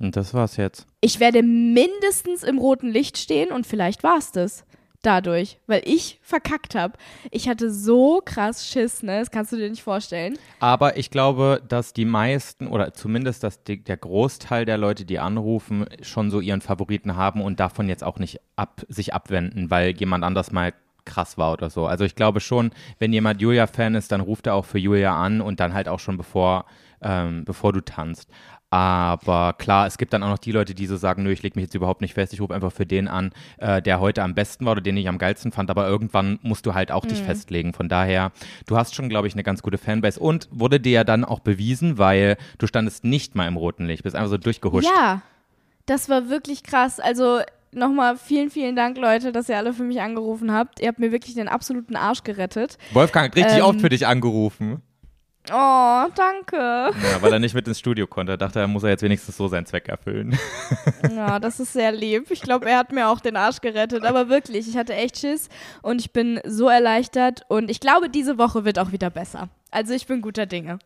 Und das war's jetzt. Ich werde mindestens im roten Licht stehen und vielleicht war es das. Dadurch, weil ich verkackt habe. Ich hatte so krass Schiss, ne? Das kannst du dir nicht vorstellen. Aber ich glaube, dass die meisten oder zumindest dass die, der Großteil der Leute, die anrufen, schon so ihren Favoriten haben und davon jetzt auch nicht ab, sich abwenden, weil jemand anders mal krass war oder so. Also ich glaube schon, wenn jemand Julia-Fan ist, dann ruft er auch für Julia an und dann halt auch schon bevor, ähm, bevor du tanzt. Aber klar, es gibt dann auch noch die Leute, die so sagen, nö, ich lege mich jetzt überhaupt nicht fest, ich rufe einfach für den an, äh, der heute am besten war oder den ich am geilsten fand, aber irgendwann musst du halt auch dich festlegen. Von daher, du hast schon, glaube ich, eine ganz gute Fanbase und wurde dir ja dann auch bewiesen, weil du standest nicht mal im roten Licht, bist einfach so durchgehuscht. Ja, das war wirklich krass. Also nochmal vielen, vielen Dank, Leute, dass ihr alle für mich angerufen habt. Ihr habt mir wirklich den absoluten Arsch gerettet. Wolfgang hat richtig Ähm, oft für dich angerufen. Oh, danke. Ja, weil er nicht mit ins Studio konnte. Er dachte, er muss er jetzt wenigstens so seinen Zweck erfüllen. Ja, das ist sehr lieb. Ich glaube, er hat mir auch den Arsch gerettet. Aber wirklich, ich hatte echt Schiss und ich bin so erleichtert. Und ich glaube, diese Woche wird auch wieder besser. Also ich bin guter Dinge.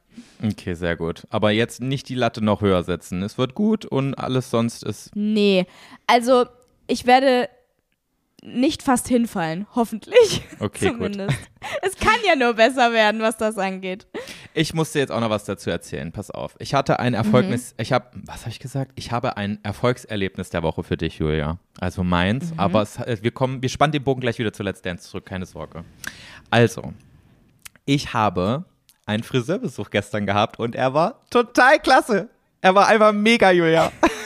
Okay, sehr gut. Aber jetzt nicht die Latte noch höher setzen. Es wird gut und alles sonst ist. Nee, also ich werde nicht fast hinfallen, hoffentlich. Okay, gut. Zumindest. Es kann ja nur besser werden, was das angeht. Ich musste jetzt auch noch was dazu erzählen. Pass auf. Ich hatte ein Erfolgnis. Ich habe, was habe ich gesagt? Ich habe ein Erfolgserlebnis der Woche für dich, Julia. Also meins. Aber es, äh, wir kommen, wir spannen den Bogen gleich wieder zu Let's Dance zurück. Keine Sorge. Also, ich habe einen Friseurbesuch gestern gehabt und er war total klasse. Er war einfach mega, Julia.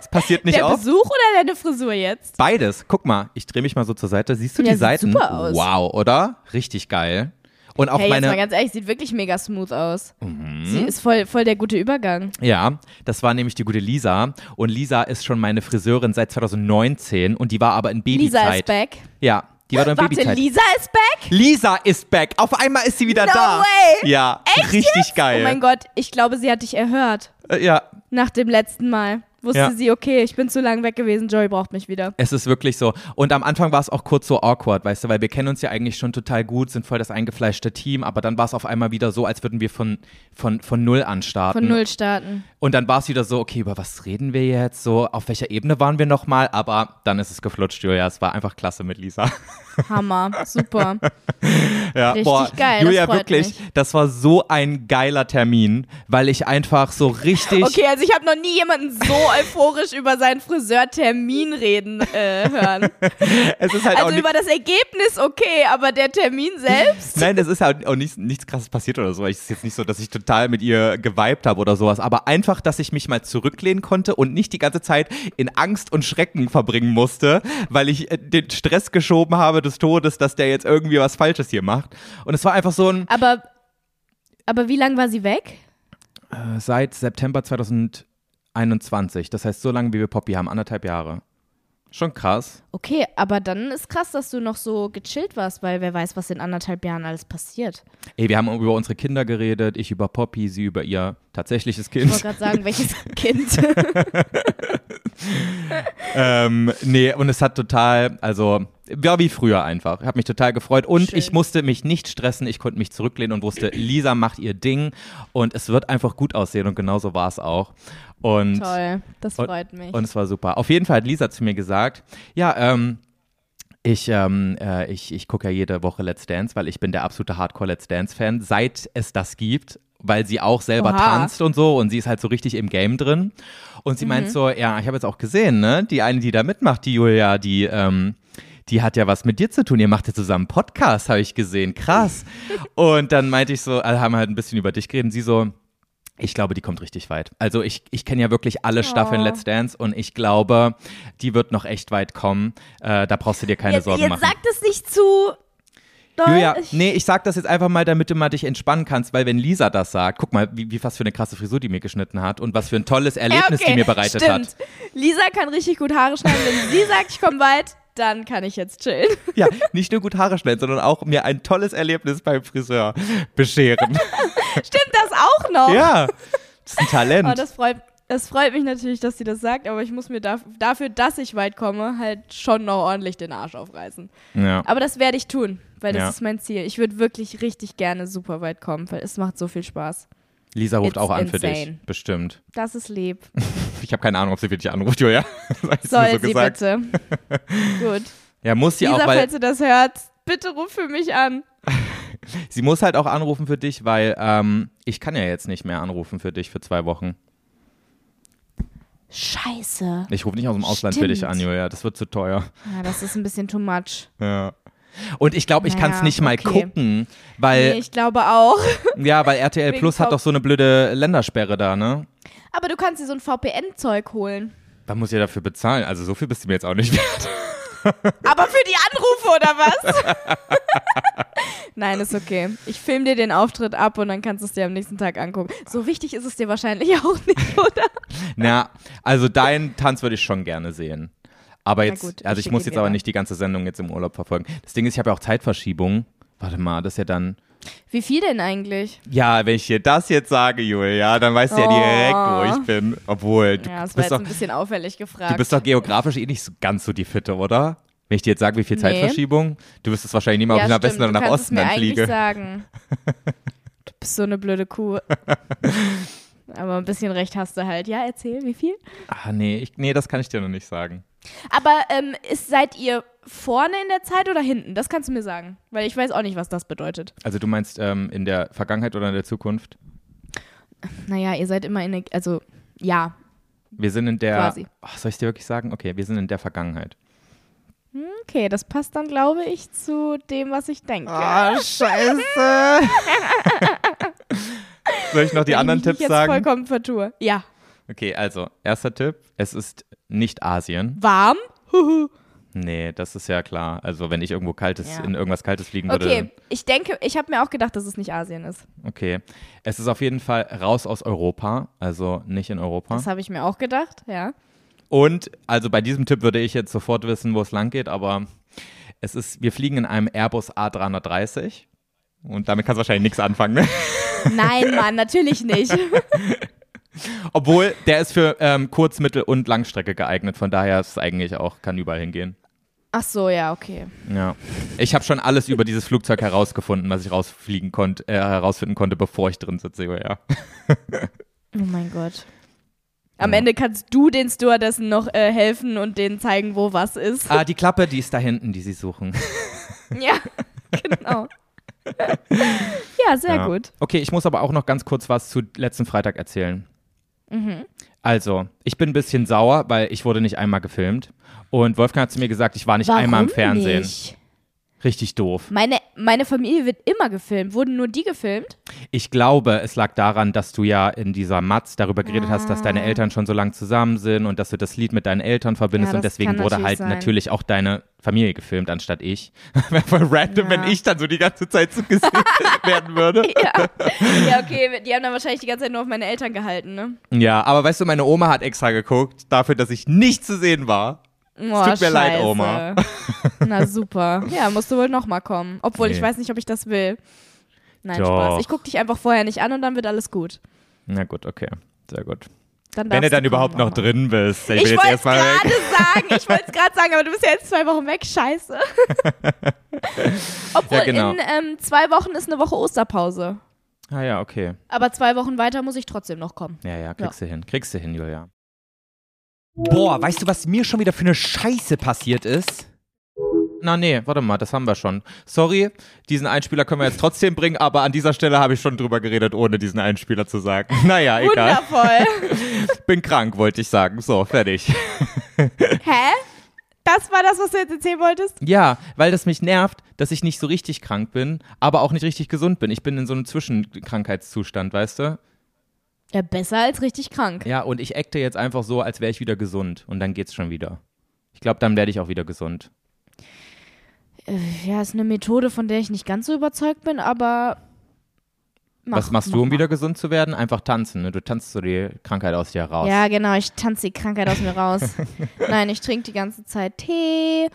Es passiert nicht Der oft. Besuch oder deine Frisur jetzt? Beides. Guck mal, ich drehe mich mal so zur Seite. Siehst du Ja, die sieht Seiten? super aus. Wow, oder? Richtig geil. Und auch hey, jetzt mal meine. ganz ehrlich, sieht wirklich mega smooth aus. Mhm. Sie ist voll, voll der gute Übergang. Ja, das war nämlich die gute Lisa. Und Lisa ist schon meine Friseurin seit 2019 und die war aber in Babyzeit. Lisa ist back. Ja, die war dann Warte, Babyzeit. Lisa ist back? Lisa ist back. Auf einmal ist sie wieder No da. way. Ja, richtig geil. Oh mein Gott, ich glaube, sie hat dich erhört. Äh, Ja, Nach dem letzten Mal. Wusste Ja. sie, okay, ich bin zu lange weg gewesen, Joey braucht mich wieder. Es ist wirklich so. Und am Anfang war es auch kurz so awkward, weißt du, weil wir kennen uns ja eigentlich schon total gut, sind voll das eingefleischte Team, aber dann war es auf einmal wieder so, als würden wir von, von, von null anstarten. Von null starten. Und dann war es wieder so, okay, über was reden wir jetzt? So, auf welcher Ebene waren wir nochmal? Aber dann ist es geflutscht, Julia. Es war einfach klasse mit Lisa. Hammer, super. Ja, Richtig boah, geil, das Julia, wirklich, mich. das war so ein geiler Termin, weil ich einfach so richtig. Okay, also ich habe noch nie jemanden so euphorisch über seinen Friseurtermin reden äh, hören. Es ist halt Also über das Ergebnis okay, aber der Termin selbst? Nein, es ist halt auch nichts, nichts krasses passiert oder so. Es ist jetzt nicht so, dass ich total mit ihr geweibt habe oder sowas. Aber einfach einfach, dass ich mich mal zurücklehnen konnte und nicht die ganze Zeit in Angst und Schrecken verbringen musste, weil ich äh, den Stress geschoben habe des Todes, dass der jetzt irgendwie was Falsches hier macht. Und es war einfach so ein. Aber, aber wie lange war sie weg? Äh, seit September 2021. Das heißt, so lange wie wir Poppy haben, anderthalb Jahre. Schon krass. Okay, aber dann ist krass, dass du noch so gechillt warst, weil wer weiß, was in anderthalb Jahren alles passiert. Ey, wir haben über unsere Kinder geredet, ich über Poppy, sie über ihr tatsächliches Ich Kind. wollte gerade sagen, welches Kind. ähm, nee, und es hat total, also war wie früher einfach. Ich habe mich total gefreut und Schön. ich musste mich nicht stressen. Ich konnte mich zurücklehnen und wusste, Lisa macht ihr Ding und es wird einfach gut aussehen und genauso war es auch. Und, Toll, das und- freut mich. und es war super. Auf jeden Fall hat Lisa zu mir gesagt, ja, ähm, ich, ähm, äh, ich, ich gucke ja jede Woche Let's Dance, weil ich bin der absolute Hardcore Let's Dance-Fan, seit es das gibt, weil sie auch selber Oha. tanzt und so und sie ist halt so richtig im Game drin. Und sie Mhm. meint so, ja, ich habe jetzt auch gesehen, ne, die eine, die da mitmacht, die Julia, die, ähm, die hat ja was mit dir zu tun. Ihr macht ja zusammen Podcast, habe ich gesehen. Krass. Und dann meinte ich so, also haben wir halt ein bisschen über dich geredet. Und sie so, ich glaube, die kommt richtig weit. Also ich, ich kenne ja wirklich alle Staffeln Oh. Let's Dance und ich glaube, die wird noch echt weit kommen. Äh, da brauchst du dir keine jetzt Sorgen jetzt machen. sag das nicht zu. Doll. Julia, Ich- nee, ich sag das jetzt einfach mal, damit du mal dich entspannen kannst, weil wenn Lisa das sagt, guck mal, wie, wie was für eine krasse Frisur die mir geschnitten hat und was für ein tolles Erlebnis okay, die mir bereitet stimmt. hat. Lisa kann richtig gut Haare schneiden. Wenn sie sagt, ich komme weit, dann kann ich jetzt chillen. Ja, nicht nur gut Haare schneiden, sondern auch mir ein tolles Erlebnis beim Friseur bescheren. Stimmt das auch noch? ja, das ist ein Talent. Oh, das freut, es freut mich natürlich, dass sie das sagt, aber ich muss mir daf dafür, dass ich weit komme, halt schon noch ordentlich den Arsch aufreißen. ja. Aber das werde ich tun, weil das Ja. ist mein Ziel. Ich würde wirklich richtig gerne super weit kommen, weil es macht so viel Spaß. Lisa ruft It's auch an für dich, insane. bestimmt. Das ist lieb. Ich habe keine Ahnung, ob sie wirklich anruft, Julia. Soll so sie gesagt. bitte. Gut. Ja, muss sie Lisa, auch, weil falls du das hört, bitte ruf für mich an. sie muss halt auch anrufen für dich, weil ähm, ich kann ja jetzt nicht mehr anrufen für dich für zwei Wochen. Scheiße. Ich rufe nicht aus dem Ausland für dich Stimmt. an, Julia. Das wird zu teuer. Ja, das ist ein bisschen too much. Ja. Und ich glaube, ich kann es Naja, nicht mal okay. gucken, weil nee, ich glaube auch. ja, weil RTL Plus hat doch so eine blöde Ländersperre da, ne? Aber du kannst dir so ein VPN-Zeug holen. Da muss ich ja dafür bezahlen. Also so viel bist du mir jetzt auch nicht wert. Aber für die Anrufe oder was? Nein, ist okay. Ich film dir den Auftritt ab und dann kannst du es dir am nächsten Tag angucken. So wichtig ist es dir wahrscheinlich auch nicht, oder? Na, also deinen Tanz würde ich schon gerne sehen. Aber jetzt, gut, ich also ich muss jetzt aber nicht die ganze Sendung jetzt im Urlaub verfolgen. Das Ding ist, ich habe ja auch Zeitverschiebung. Warte mal, das ist ja dann. Wie viel denn eigentlich? Ja, wenn ich dir das jetzt sage, Julia, dann weißt du ja Oh. direkt, wo ich bin. Obwohl, du, Ja, das war bist jetzt doch, ein bisschen auffällig gefragt. du bist doch geografisch eh nicht so ganz so die Fitte, oder? Wenn ich dir jetzt sage, wie viel Nee. Zeitverschiebung, du wüsstest wahrscheinlich nicht mal, ob ja, ich nach Westen oder nach Osten es mir dann fliege. sagen. Du bist so eine blöde Kuh. Aber ein bisschen recht hast du halt. Ja, erzähl, wie viel? Ah, nee, ich, nee, das kann ich dir noch nicht sagen. Aber ähm, ist, seid ihr vorne in der Zeit oder hinten? Das kannst du mir sagen. Weil ich weiß auch nicht, was das bedeutet. Also du meinst ähm, in der Vergangenheit oder in der Zukunft? Naja, ihr seid immer in der. Also, ja. Wir sind in der. Quasi. Ach, soll ich dir wirklich sagen? Okay, wir sind in der Vergangenheit. Okay, das passt dann, glaube ich, zu dem, was ich denke. Ah, scheiße. Soll ich noch die Wenn anderen ich mich Tipps jetzt sagen? vollkommen vertue. Ja. Okay, also, erster Tipp, es ist nicht Asien. Warm? Nee, das ist ja klar. Also, wenn ich irgendwo kaltes, Ja. in irgendwas Kaltes fliegen würde. Okay, ich denke, ich habe mir auch gedacht, dass es nicht Asien ist. Okay. Es ist auf jeden Fall raus aus Europa, also nicht in Europa. Das habe ich mir auch gedacht, ja. Und, also bei diesem Tipp würde ich jetzt sofort wissen, wo es lang geht, aber es ist, wir fliegen in einem Airbus A330. Und damit kannst du wahrscheinlich nichts anfangen, ne? Nein, Mann, natürlich nicht. Obwohl, der ist für ähm, Kurz-, Mittel- und Langstrecke geeignet. Von daher ist es eigentlich auch, kann überall hingehen. Ach so, ja, okay. Ja. Ich habe schon alles über dieses Flugzeug herausgefunden, was ich rausfliegen konnte, äh, herausfinden konnte, bevor ich drin sitze. Ja. Oh mein Gott. Am Ja. Ende kannst du den Stewardessen noch äh, helfen und denen zeigen, wo was ist. Ah, die Klappe, die ist da hinten, die sie suchen. Ja, genau. ja, sehr ja. gut. Okay, ich muss aber auch noch ganz kurz was zu letzten Freitag erzählen. Also, ich bin ein bisschen sauer, weil ich wurde nicht einmal gefilmt. Und Wolfgang hat zu mir gesagt, ich war nicht einmal im Fernsehen. Nicht? Richtig doof. Meine, meine Familie wird immer gefilmt. Wurden nur die gefilmt? Ich glaube, es lag daran, dass du ja in dieser Matz darüber geredet hast, dass deine Eltern schon so lange zusammen sind und dass du das Lied mit deinen Eltern verbindest Ja, und deswegen wurde natürlich halt sein. natürlich auch deine Familie gefilmt, anstatt ich. Wäre voll random, Ja. wenn ich dann so die ganze Zeit so gesehen werden würde. Ja. ja, okay, die haben dann wahrscheinlich die ganze Zeit nur auf meine Eltern gehalten, ne? Ja, aber weißt du, meine Oma hat extra geguckt, dafür, dass ich nicht zu sehen war. Oh, tut mir leid, scheiße. Oma. Na super. Ja, musst du wohl nochmal kommen. Obwohl, ich Nee. weiß nicht, ob ich das will. Nein, Doch. Spaß. Ich guck dich einfach vorher nicht an und dann wird alles gut. Na gut, okay. Sehr gut. Dann Wenn du dann überhaupt noch drin bist. Ich, Ich wollte es gerade sagen, ich wollte es gerade sagen, aber du bist ja jetzt zwei Wochen weg, scheiße. Obwohl, Ja, genau. in ähm, zwei Wochen ist eine Woche Osterpause. Ah ja, okay. Aber zwei Wochen weiter muss ich trotzdem noch kommen. Ja, ja, kriegst du hin. Kriegst du hin, Julia. Boah, weißt du, was mir schon wieder für eine Scheiße passiert ist? Na nee, warte mal, das haben wir schon. Sorry, diesen Einspieler können wir jetzt trotzdem bringen, aber an dieser Stelle habe ich schon drüber geredet, ohne diesen Einspieler zu sagen. Naja, egal. Wundervoll. Bin krank, wollte ich sagen. So, fertig. Hä? Das war das, was du jetzt erzählen wolltest? Ja, weil das mich nervt, dass ich nicht so richtig krank bin, aber auch nicht richtig gesund bin. Ich bin in so einem Zwischenkrankheitszustand, weißt du? Ja, besser als richtig krank. Ja, und ich acte jetzt einfach so, als wäre ich wieder gesund. Und dann geht's schon wieder. Ich glaube, dann werde ich auch wieder gesund. Ja, ist eine Methode, von der ich nicht ganz so überzeugt bin, aber. Mach, Was machst mach du, um mal. wieder gesund zu werden? Einfach tanzen, ne? Du tanzt so die Krankheit aus dir raus. Ja, genau, ich tanze die Krankheit aus mir raus. Nein, ich trinke die ganze Zeit Tee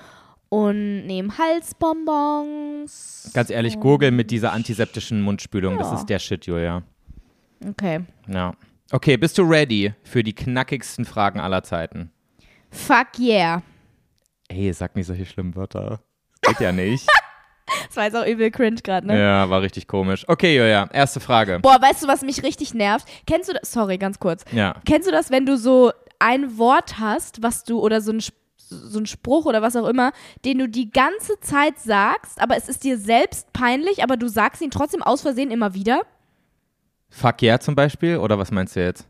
und nehme Halsbonbons. Ganz ehrlich, gurgeln mit dieser antiseptischen Mundspülung, das Ja. ist der Shit, Julia. Okay. Ja. Okay, bist du ready für die knackigsten Fragen aller Zeiten? Fuck yeah. Ey, sag nicht solche schlimmen Wörter. Das geht ja nicht. Das war jetzt auch übel cringe gerade, ne? ja, war richtig komisch. Okay, Julia, erste Frage. Boah, weißt du, was mich richtig nervt? Kennst du das? Sorry, ganz kurz. Ja. Kennst du das, wenn du so ein Wort hast, was du oder so ein, so ein Spruch oder was auch immer, den du die ganze Zeit sagst, aber es ist dir selbst peinlich, aber du sagst ihn trotzdem aus Versehen immer wieder? Fuck yeah zum Beispiel? Oder was meinst du jetzt?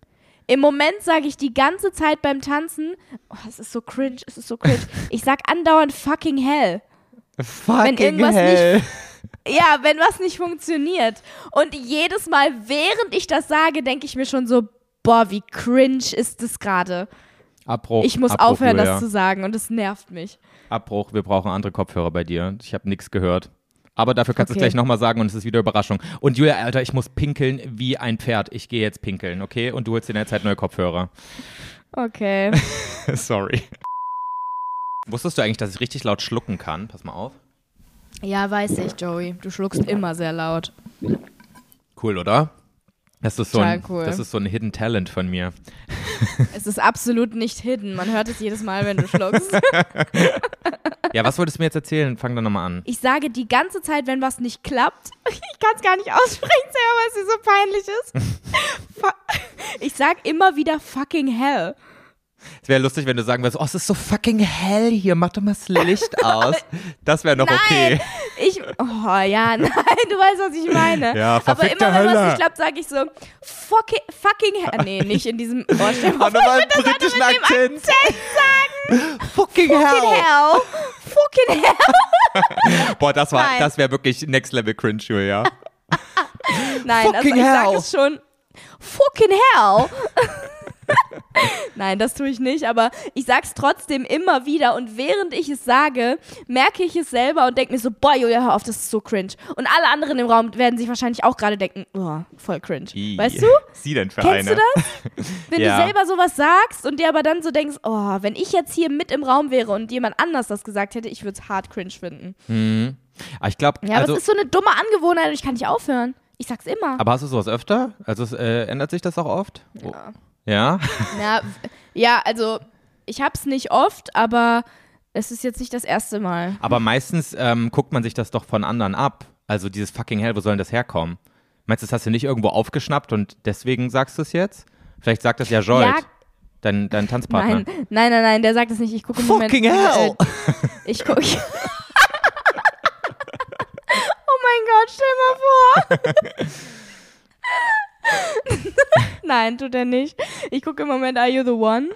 Im Moment sage ich die ganze Zeit beim Tanzen, oh, es ist so cringe, es ist so cringe. Ich sag andauernd fucking hell. Fucking irgendwas hell. Ja, wenn was nicht funktioniert. Und jedes Mal, während ich das sage, denke ich mir schon so, boah, wie cringe ist das gerade. Abbruch. Ich muss Abbruch, aufhören, Julia. das zu sagen und es nervt mich. Abbruch, wir brauchen andere Kopfhörer bei dir. Ich habe nichts gehört. Aber dafür kannst du Okay. es gleich nochmal sagen und es ist wieder Überraschung. Und Julia, Alter, ich muss pinkeln wie ein Pferd. Ich gehe jetzt pinkeln, okay? Und du holst dir in der Zeit neue Kopfhörer. Okay. Sorry. Wusstest du eigentlich, dass ich richtig laut schlucken kann? Pass mal auf. Ja, weiß ich, Joey. Du schluckst immer sehr laut. Cool, oder? Das ist so ein, cool. das ist so ein Hidden Talent von mir. Es ist absolut nicht hidden. Man hört es jedes Mal, wenn du schluckst. Ja, was wolltest du mir jetzt erzählen? Fang doch nochmal an. Ich sage die ganze Zeit, wenn was nicht klappt. Ich kann es gar nicht aussprechen, selber, weil es so peinlich ist. Ich sag immer wieder fucking hell. Es wäre lustig, wenn du sagen würdest, oh, es ist so fucking hell hier, mach doch mal das Licht aus. Das wäre noch okay. Nein, ich, oh ja, nein, du weißt, was ich meine. Ja, Aber immer, wenn was Hölle. nicht klappt, sage ich so, fucking, fucking hell. Nee, nicht in diesem, oh, mal vor, nochmal ich einen britischen mit dem Akzent. Akzent sagen. Fucking Fucking hell. Fucking hell. Boah, das war, Nein. das wäre wirklich Next Level Cringe, Julia. Nein, also Fucking ich sage hell. es schon. Fucking hell. Nein, das tue ich nicht, aber ich sag's trotzdem immer wieder und während ich es sage, merke ich es selber und denke mir so, boah, Julia, hör auf, das ist so cringe. Und alle anderen im Raum werden sich wahrscheinlich auch gerade denken, oh, voll cringe. Weißt du? Sie denn für Kennst eine? du das? Wenn Ja. du selber sowas sagst und dir aber dann so denkst, oh, wenn ich jetzt hier mit im Raum wäre und jemand anders das gesagt hätte, ich würde es hart cringe finden. Aber ich glaube, Ja, aber also, es ist so eine dumme Angewohnheit und ich kann nicht aufhören. Ich sag's immer. aber hast du sowas öfter? Also es, äh, ändert sich das auch oft? Oh. Ja. Ja, w- ja, also ich hab's nicht oft, aber es ist jetzt nicht das erste Mal. Aber meistens ähm, guckt man sich das doch von anderen ab. Also dieses fucking hell, wo soll denn das herkommen? Meinst du, das hast du nicht irgendwo aufgeschnappt und deswegen sagst du es jetzt? Vielleicht sagt das ja Jolt, Ja. dein, dein Tanzpartner. Nein, nein, nein, nein, der sagt es nicht. Ich gucke im Moment. Fucking hell! Äh, ich gucke. oh mein Gott, stell mal vor. nein, tut er nicht. Ich gucke im Moment Are You the One?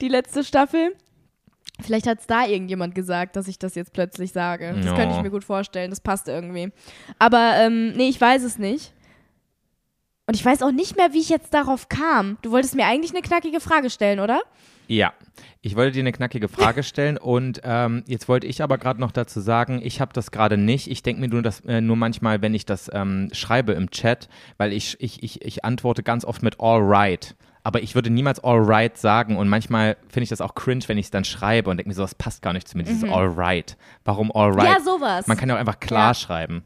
Die letzte Staffel. Vielleicht hat es da irgendjemand gesagt, dass ich das jetzt plötzlich sage. Das könnte ich mir gut vorstellen. Das passt irgendwie. Aber ähm, nee, ich weiß es nicht. Und ich weiß auch nicht mehr, wie ich jetzt darauf kam. Du wolltest mir eigentlich eine knackige Frage stellen, oder? Ja, ich wollte dir eine knackige Frage stellen und ähm, jetzt wollte ich aber gerade noch dazu sagen, ich habe das gerade nicht. Ich denke mir nur, dass, äh, nur manchmal, wenn ich das ähm, schreibe im Chat, weil ich, ich, ich, ich antworte ganz oft mit all right. Aber ich würde niemals all right sagen und manchmal finde ich das auch cringe, wenn ich es dann schreibe und denke mir so, das passt gar nicht zu mir, dieses all right. Warum all right? Ja, sowas. Man kann ja auch einfach klar Ja. schreiben.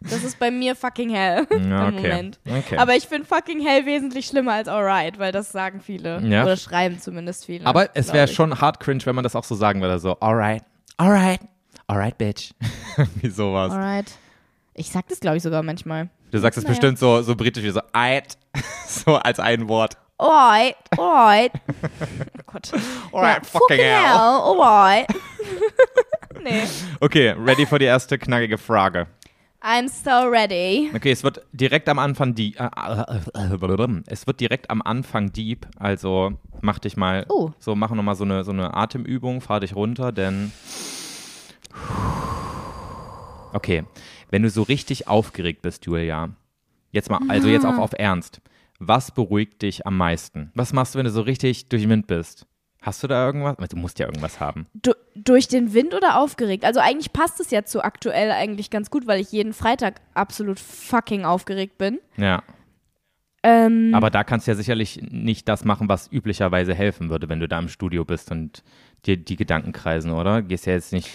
Das ist bei mir fucking hell Ja, im okay. Moment. Okay. Aber ich finde fucking hell wesentlich schlimmer als alright, weil das sagen viele. Ja. Oder schreiben zumindest viele. Aber es wäre schon hart cringe, wenn man das auch so sagen würde, so alright, alright, alright, bitch. wie sowas. Alright. Ich sag das, glaube ich, sogar manchmal. Du sagst es Naja. bestimmt so, so britisch wie so ait, so als ein Wort. Alright, alright. oh Gott. Alright, Ja, fucking hell. alright. nee. Okay, ready für die erste knackige Frage. I'm so ready. Okay, es wird direkt am Anfang die, äh, äh, äh, es wird direkt am Anfang deep, also mach dich mal, Oh. so mach nochmal so eine, so eine Atemübung, fahr dich runter, denn Okay, wenn du so richtig aufgeregt bist, Julia, jetzt mal, also jetzt auch auf Ernst, was beruhigt dich am meisten? Was machst du, wenn du so richtig durch den Wind bist? Hast du da irgendwas? Du musst ja irgendwas haben. Du, durch den Wind oder aufgeregt? Also eigentlich passt es ja zu aktuell eigentlich ganz gut, weil ich jeden Freitag absolut fucking aufgeregt bin. Ja. Ähm, Aber da kannst du ja sicherlich nicht das machen, was üblicherweise helfen würde, wenn du da im Studio bist und dir die Gedanken kreisen, oder? Gehst ja jetzt nicht.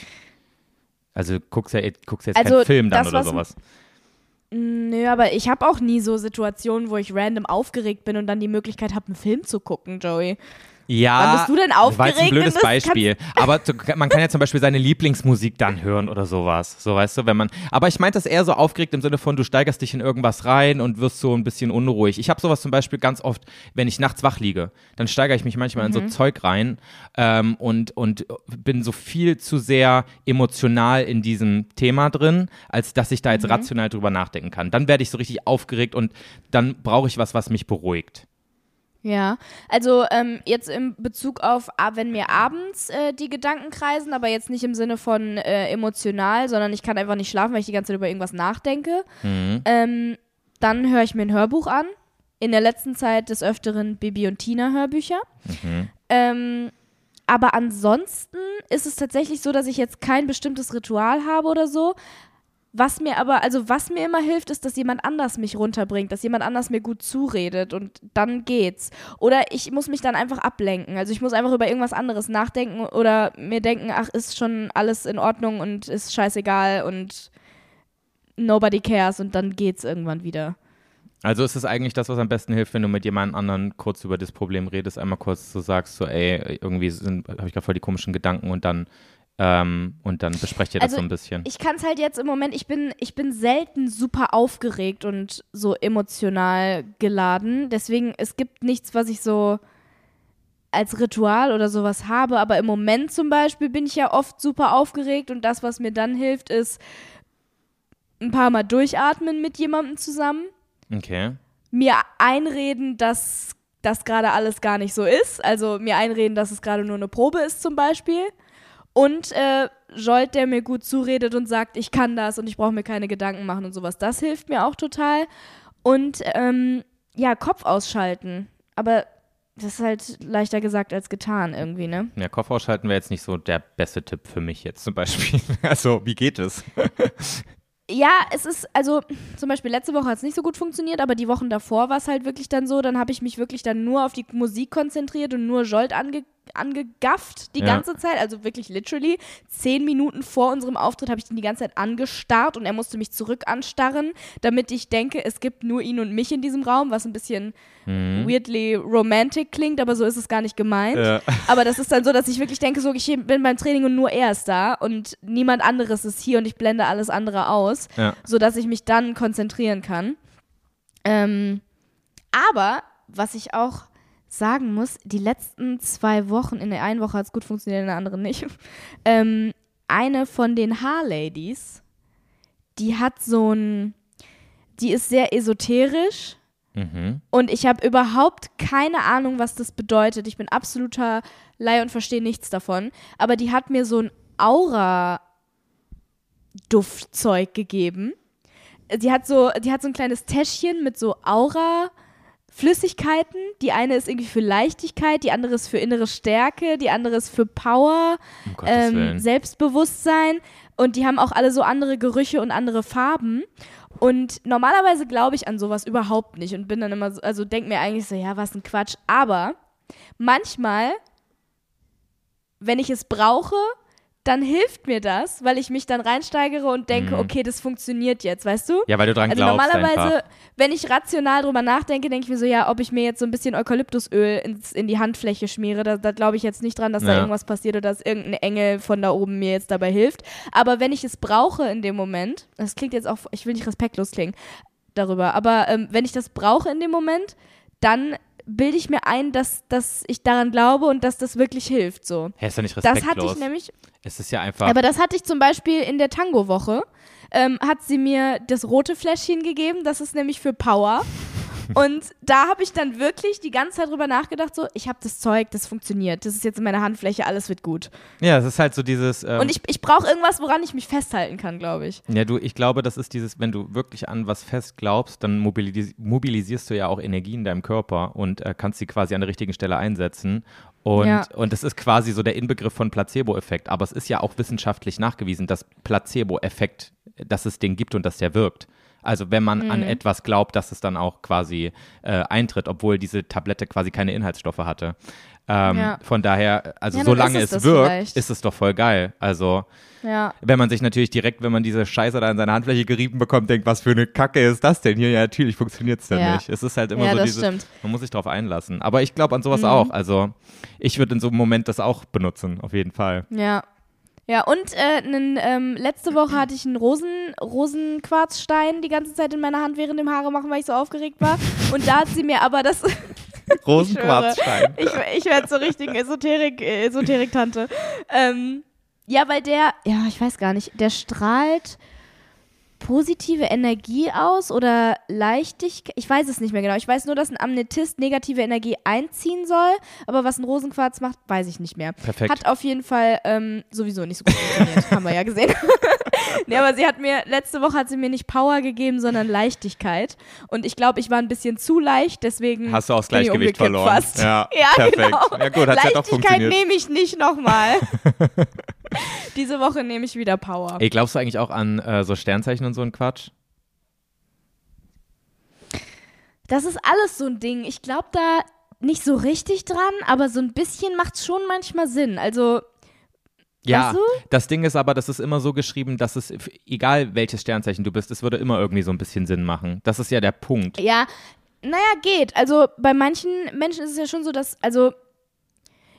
Also guckst ja guckst jetzt Also, keinen Film dann das, oder was- sowas. Nö, aber ich habe auch nie so Situationen, wo ich random aufgeregt bin und dann die Möglichkeit habe, einen Film zu gucken, Joey. Ja. Wann bist du denn War jetzt ein aufgeregt, blödes Beispiel. Aber man kann ja zum Beispiel seine Lieblingsmusik dann hören oder sowas. So weißt du, wenn man. Aber ich meinte das eher so aufgeregt im Sinne von, du steigerst dich in irgendwas rein und wirst so ein bisschen unruhig. Ich habe sowas zum Beispiel ganz oft, wenn ich nachts wach liege, dann steigere ich mich manchmal in so Zeug rein ähm, und, und bin so viel zu sehr emotional in diesem Thema drin, als dass ich da jetzt rational drüber nachdenken kann. Dann werde ich so richtig aufgeregt und dann brauche ich was, was mich beruhigt. Ja, also ähm, jetzt im Bezug auf, ah, wenn mir abends äh, die Gedanken kreisen, aber jetzt nicht im Sinne von äh, emotional, sondern ich kann einfach nicht schlafen, weil ich die ganze Zeit über irgendwas nachdenke, ähm, dann höre ich mir ein Hörbuch an. In der letzten Zeit des Öfteren Bibi und Tina Hörbücher. Ähm, aber ansonsten ist es tatsächlich so, dass ich jetzt kein bestimmtes Ritual habe oder so. Was mir aber, also was mir immer hilft, ist, dass jemand anders mich runterbringt, dass jemand anders mir gut zuredet und dann geht's. Oder ich muss mich dann einfach ablenken. Also ich muss einfach über irgendwas anderes nachdenken oder mir denken, ach, ist schon alles in Ordnung und ist scheißegal und nobody cares und dann geht's irgendwann wieder. Also ist es eigentlich das, was am besten hilft, wenn du mit jemand anderen kurz über das Problem redest, einmal kurz so sagst, so ey, irgendwie habe ich gerade voll die komischen Gedanken und dann ähm, und dann besprecht ihr das Also, so ein bisschen. Ich kann es halt jetzt im Moment, ich bin, ich bin selten super aufgeregt und so emotional geladen. Deswegen, es gibt nichts, was ich so als Ritual oder sowas habe. Aber im Moment zum Beispiel bin ich ja oft super aufgeregt und das, was mir dann hilft, ist ein paar Mal durchatmen mit jemandem zusammen. Okay. Mir einreden, dass das gerade alles gar nicht so ist. Also mir einreden, dass es gerade nur eine Probe ist zum Beispiel. Und äh, Jolt, der mir gut zuredet und sagt, ich kann das und ich brauche mir keine Gedanken machen und sowas. Das hilft mir auch total. Und ähm, ja, Kopf ausschalten. Aber das ist halt leichter gesagt als getan irgendwie, ne? Ja, Kopf ausschalten wäre jetzt nicht so der beste Tipp für mich jetzt zum Beispiel. Also, wie geht es? Ja, es ist, also zum Beispiel letzte Woche hat es nicht so gut funktioniert, aber die Wochen davor war es halt wirklich dann so, dann habe ich mich wirklich dann nur auf die Musik konzentriert und nur Jolt ange, angegafft die Ja. ganze Zeit, also wirklich literally. Zehn Minuten vor unserem Auftritt habe ich ihn die ganze Zeit angestarrt und er musste mich zurück anstarren, damit ich denke, es gibt nur ihn und mich in diesem Raum, was ein bisschen weirdly romantic klingt, aber so ist es gar nicht gemeint. Ja. Aber das ist dann so, dass ich wirklich denke, so ich bin beim Training und nur er ist da und niemand anderes ist hier und ich blende alles andere aus, Ja. sodass ich mich dann konzentrieren kann. Ähm, aber was ich auch sagen muss, die letzten zwei Wochen, in der einen Woche hat es gut funktioniert, in der anderen nicht. Ähm, eine von den Haarladies, die hat so ein, die ist sehr esoterisch Mhm. Und ich habe überhaupt keine Ahnung, was das bedeutet. Ich bin absoluter Laie und verstehe nichts davon. Aber die hat mir so ein Aura-Duftzeug gegeben. Die hat so, die hat so ein kleines Täschchen mit so Aura. Flüssigkeiten. Die eine ist irgendwie für Leichtigkeit, die andere ist für innere Stärke, die andere ist für Power, Um ähm. Selbstbewusstsein. Und die haben auch alle so andere Gerüche und andere Farben. Und normalerweise glaube ich an sowas überhaupt nicht und bin dann immer so, also denk mir eigentlich so, ja, was ein Quatsch. Aber manchmal, wenn ich es brauche, dann hilft mir das, weil ich mich dann reinsteigere und denke, Mhm. okay, das funktioniert jetzt, weißt du? Ja, weil du dran Also glaubst normalerweise, einfach. wenn ich rational drüber nachdenke, denke ich mir so, ja, ob ich mir jetzt so ein bisschen Eukalyptusöl ins, in die Handfläche schmiere, da, da glaube ich jetzt nicht dran, dass da Ja. irgendwas passiert oder dass irgendein Engel von da oben mir jetzt dabei hilft. Aber wenn ich es brauche in dem Moment, das klingt jetzt auch, ich will nicht respektlos klingen darüber, aber ähm, wenn ich das brauche in dem Moment, dann bilde ich mir ein, dass, dass ich daran glaube und dass das wirklich hilft. So. Hä, ist ja nicht Das respektlos. hatte ich nämlich, es ist ja einfach. aber das hatte ich zum Beispiel in der Tango-Woche. Ähm, hat sie mir das rote Fläschchen gegeben, das ist nämlich für Power. Und da habe ich dann wirklich die ganze Zeit drüber nachgedacht, so, ich habe das Zeug, das funktioniert, das ist jetzt in meiner Handfläche, alles wird gut. ja, es ist halt so dieses. Ähm, Und ich, ich brauche irgendwas, woran ich mich festhalten kann, glaube ich. Ja, du, ich glaube, das ist dieses, wenn du wirklich an was fest glaubst, dann mobilis mobilisierst du ja auch Energie in deinem Körper und äh, kannst sie quasi an der richtigen Stelle einsetzen. Und, Ja. und das ist quasi so der Inbegriff von Placebo-Effekt. Aber es ist ja auch wissenschaftlich nachgewiesen, dass Placebo-Effekt, dass es den gibt und dass der wirkt. Also wenn man Mhm. an etwas glaubt, dass es dann auch quasi äh, eintritt, obwohl diese Tablette quasi keine Inhaltsstoffe hatte. Ähm, Ja. Von daher, also Ja, solange es, es wirkt, vielleicht. ist es doch voll geil. Also Ja. wenn man sich natürlich direkt, wenn man diese Scheiße da in seine Handfläche gerieben bekommt, denkt, was für eine Kacke ist das denn hier? Ja, natürlich funktioniert es dann Ja. nicht. Es ist halt immer so dieses, stimmt. man muss sich drauf einlassen. Aber ich glaube an sowas Mhm. auch. Also ich würde in so einem Moment das auch benutzen, auf jeden Fall. Ja. Ja, und äh, nen, ähm, letzte Woche hatte ich einen Rosen, Rosenquarzstein die ganze Zeit in meiner Hand während dem Haare machen, weil ich so aufgeregt war. Und da hat sie mir aber das. Rosenquarzstein. Ich, ich werde so richtig Esoterik, Esoterik-Tante. Ähm, ja, weil der, ja, ich weiß gar nicht, der strahlt positive Energie aus oder Leichtigkeit. Ich weiß es nicht mehr genau. Ich weiß nur, dass ein Amnetist negative Energie einziehen soll, aber was ein Rosenquarz macht, weiß ich nicht mehr. Perfekt. Hat auf jeden Fall ähm, sowieso nicht so gut funktioniert, haben wir ja gesehen. nee, aber sie hat mir, letzte Woche hat sie mir nicht Power gegeben, sondern Leichtigkeit. Und ich glaube, ich war ein bisschen zu leicht, deswegen. Hast du auch das Gleichgewicht verloren. Fast. Ja, ja perfekt. genau. Ja gut, ja doch Leichtigkeit funktioniert. nehme ich nicht nochmal. Diese Woche nehme ich wieder Power. Ey, glaubst du eigentlich auch an äh, so Sternzeichen und so ein Quatsch? Das ist alles so ein Ding. Ich glaube da nicht so richtig dran, aber so ein bisschen macht es schon manchmal Sinn. Also, Ja, Weißt du? das Ding ist aber, das ist immer so geschrieben, dass es, egal welches Sternzeichen du bist, es würde immer irgendwie so ein bisschen Sinn machen. Das ist ja der Punkt. ja, naja, geht. Also bei manchen Menschen ist es ja schon so, dass, also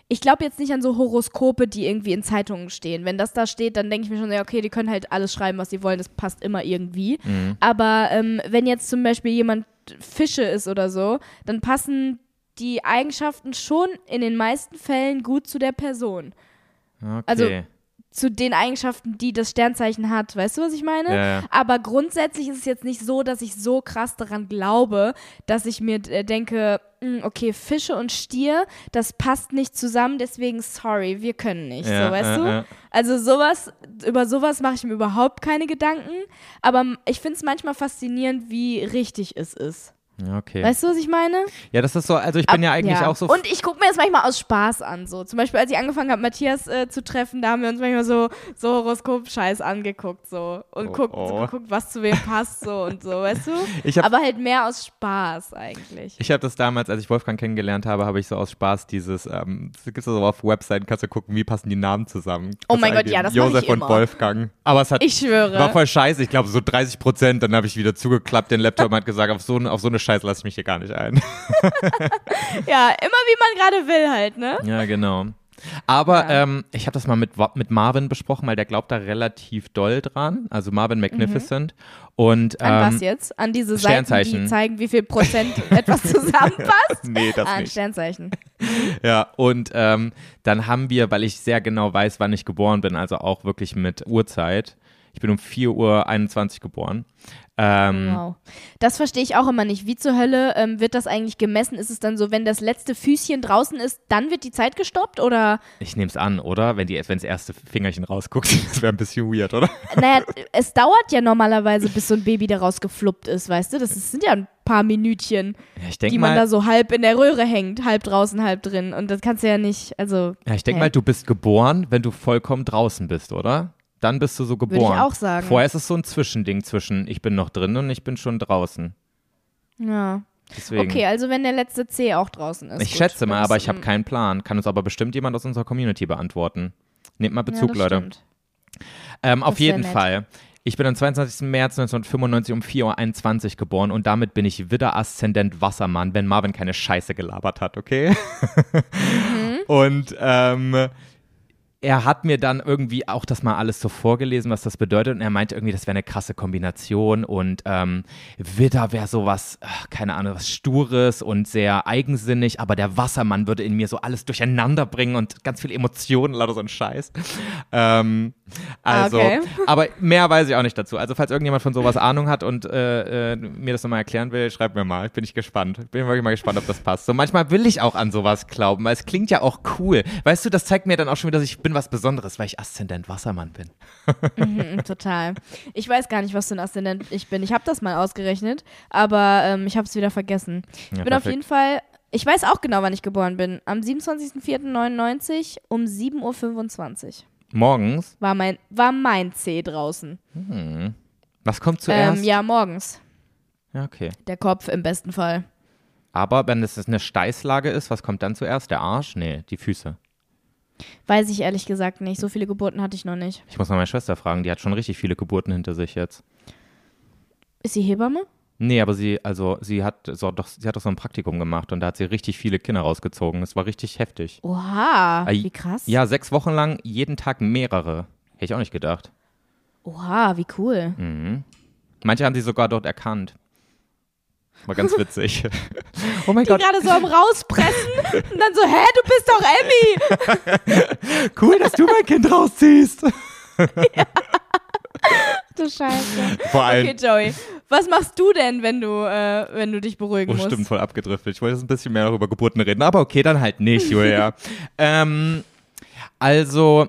ich glaube jetzt nicht an so Horoskope, die irgendwie in Zeitungen stehen. Wenn das da steht, dann denke ich mir schon, ja, okay, die können halt alles schreiben, was sie wollen, das passt immer irgendwie. Mhm. Aber ähm, wenn jetzt zum Beispiel jemand Fische ist oder so, dann passen die Eigenschaften schon in den meisten Fällen gut zu der Person. Okay. Also, Zu den Eigenschaften, die das Sternzeichen hat. Weißt du, was ich meine? Ja, ja. Aber grundsätzlich ist es jetzt nicht so, dass ich so krass daran glaube, dass ich mir äh, denke, "Hm, okay, Fische und Stier, das passt nicht zusammen, deswegen sorry, wir können nicht. Ja, so, weißt du? Also sowas, über sowas mache ich mir überhaupt keine Gedanken. Aber ich finde es manchmal faszinierend, wie richtig es ist. Ja, okay. Weißt du, was ich meine? ja, das ist so, also ich bin ja eigentlich auch so. Und ich gucke mir das manchmal aus Spaß an. So. Zum Beispiel, als ich angefangen habe, Matthias äh, zu treffen, da haben wir uns manchmal so, so Horoskop-Scheiß angeguckt. So. Und Oh, guckt, oh. So geguckt, was zu wem passt. So und so, weißt du? Hab- Aber halt mehr aus Spaß eigentlich. Ich habe das damals, als ich Wolfgang kennengelernt habe, habe ich so aus Spaß dieses, ähm, das gibt's so auf Webseiten, kannst du gucken, wie passen die Namen zusammen. Oh mein Gott, ja, das mach ich Josef und immer. Wolfgang. Aber es hat, Ich schwöre. war voll scheiße, ich glaube so 30 Prozent, dann habe ich wieder zugeklappt, den Laptop und hat gesagt, auf so, auf so eine Scheiße lasse ich mich hier gar nicht ein. ja, immer wie man gerade will halt, ne? ja, genau. Aber Ja. ähm, ich habe das mal mit, mit Marvin besprochen, weil der glaubt da relativ doll dran. Also Marvin Magnificent. Und Mhm. An ähm, was jetzt? An diese Seiten, die zeigen, wie viel Prozent etwas zusammenpasst? Nee, das ah, ein nicht. Sternzeichen. Ja, und ähm, dann haben wir, weil ich sehr genau weiß, wann ich geboren bin, also auch wirklich mit Uhrzeit. Ich bin um 4.21 Uhr geboren. Ähm, Wow. Das verstehe ich auch immer nicht. Wie zur Hölle ähm, wird das eigentlich gemessen? Ist es dann so, wenn das letzte Füßchen draußen ist, dann wird die Zeit gestoppt? Oder, Ich nehme es an, oder? Wenn die, wenn das erste Fingerchen rausguckt, das wäre ein bisschen weird, oder? naja, es dauert ja normalerweise, bis so ein Baby daraus gefluppt ist, weißt du? Das ist, sind ja ein paar Minütchen, Ja, die denke man mal, da so halb in der Röhre hängt, halb draußen, halb drin. Und das kannst du ja nicht, also. ja, ich denk hä? mal, du bist geboren, wenn du vollkommen draußen bist, oder? Dann bist du so geboren. ich auch sagen. Vorher ist es so ein Zwischending zwischen ich bin noch drin und ich bin schon draußen. Ja. Deswegen. Okay, also wenn der letzte C auch draußen ist. ich gut. schätze mal, aber ich habe keinen Plan. Kann uns aber bestimmt jemand aus unserer Community beantworten. Nehmt mal ja, Bezug, das Leute. Ähm, auf jeden nett. Fall. Ich bin am 22. März 1995 um 4.21 Uhr geboren und damit bin ich Widder-Aszendent Wassermann, wenn Marvin keine Scheiße gelabert hat, okay? Mhm. Und ähm, er hat mir dann irgendwie auch das mal alles so vorgelesen, was das bedeutet. Und er meinte irgendwie, das wäre eine krasse Kombination. Und ähm, Widder wäre sowas, ach, keine Ahnung, was Stures und sehr eigensinnig. Aber der Wassermann würde in mir so alles durcheinander bringen und ganz viel Emotionen, lauter so ein Scheiß. Ähm, also, Okay. aber mehr weiß ich auch nicht dazu. Also, falls irgendjemand von sowas Ahnung hat und äh, äh, mir das nochmal erklären will, schreibt mir mal. Bin ich gespannt. Bin wirklich mal gespannt, ob das passt. So, manchmal will ich auch an sowas glauben, weil es klingt ja auch cool. Weißt du, das zeigt mir dann auch schon wieder, dass ich bin was Besonderes, weil ich Aszendent Wassermann bin. Mhm, total. Ich weiß gar nicht, was für ein Aszendent ich bin. Ich habe das mal ausgerechnet, aber ähm, ich habe es wieder vergessen. Ich Ja, bin auf perfekt. jeden Fall, ich weiß auch genau, wann ich geboren bin. Am 27.04.99 um 7.25 Uhr Morgens, war mein, war mein C draußen. was kommt zuerst? Ähm, ja, morgens. ja, okay. Der Kopf im besten Fall. Aber wenn es eine Steißlage ist, was kommt dann zuerst? Der Arsch? Nee, die Füße. Weiß ich ehrlich gesagt nicht. So viele Geburten hatte ich noch nicht. Ich muss mal meine Schwester fragen, die hat schon richtig viele Geburten hinter sich jetzt. Ist sie Hebamme? Nee, aber sie, also sie hat so doch, sie hat doch so ein Praktikum gemacht und da hat sie richtig viele Kinder rausgezogen. Das war richtig heftig. Oha, wie krass. Ja, sechs Wochen lang, jeden Tag mehrere. Hätte ich auch nicht gedacht. Oha, wie cool. Mhm. Manche haben sie sogar dort erkannt. War ganz witzig. oh mein Die Gott, gerade so am Rauspressen und dann so, hä, du bist doch Emmy. cool, dass du mein Kind rausziehst. Du Scheiße. Vor allem, Okay, Joey, was machst du denn, wenn du, äh, wenn du dich beruhigen oh, musst? stimmt, voll abgedriftet. Ich wollte jetzt ein bisschen mehr noch über Geburten reden, aber okay, dann halt nicht, Julia. ähm, also,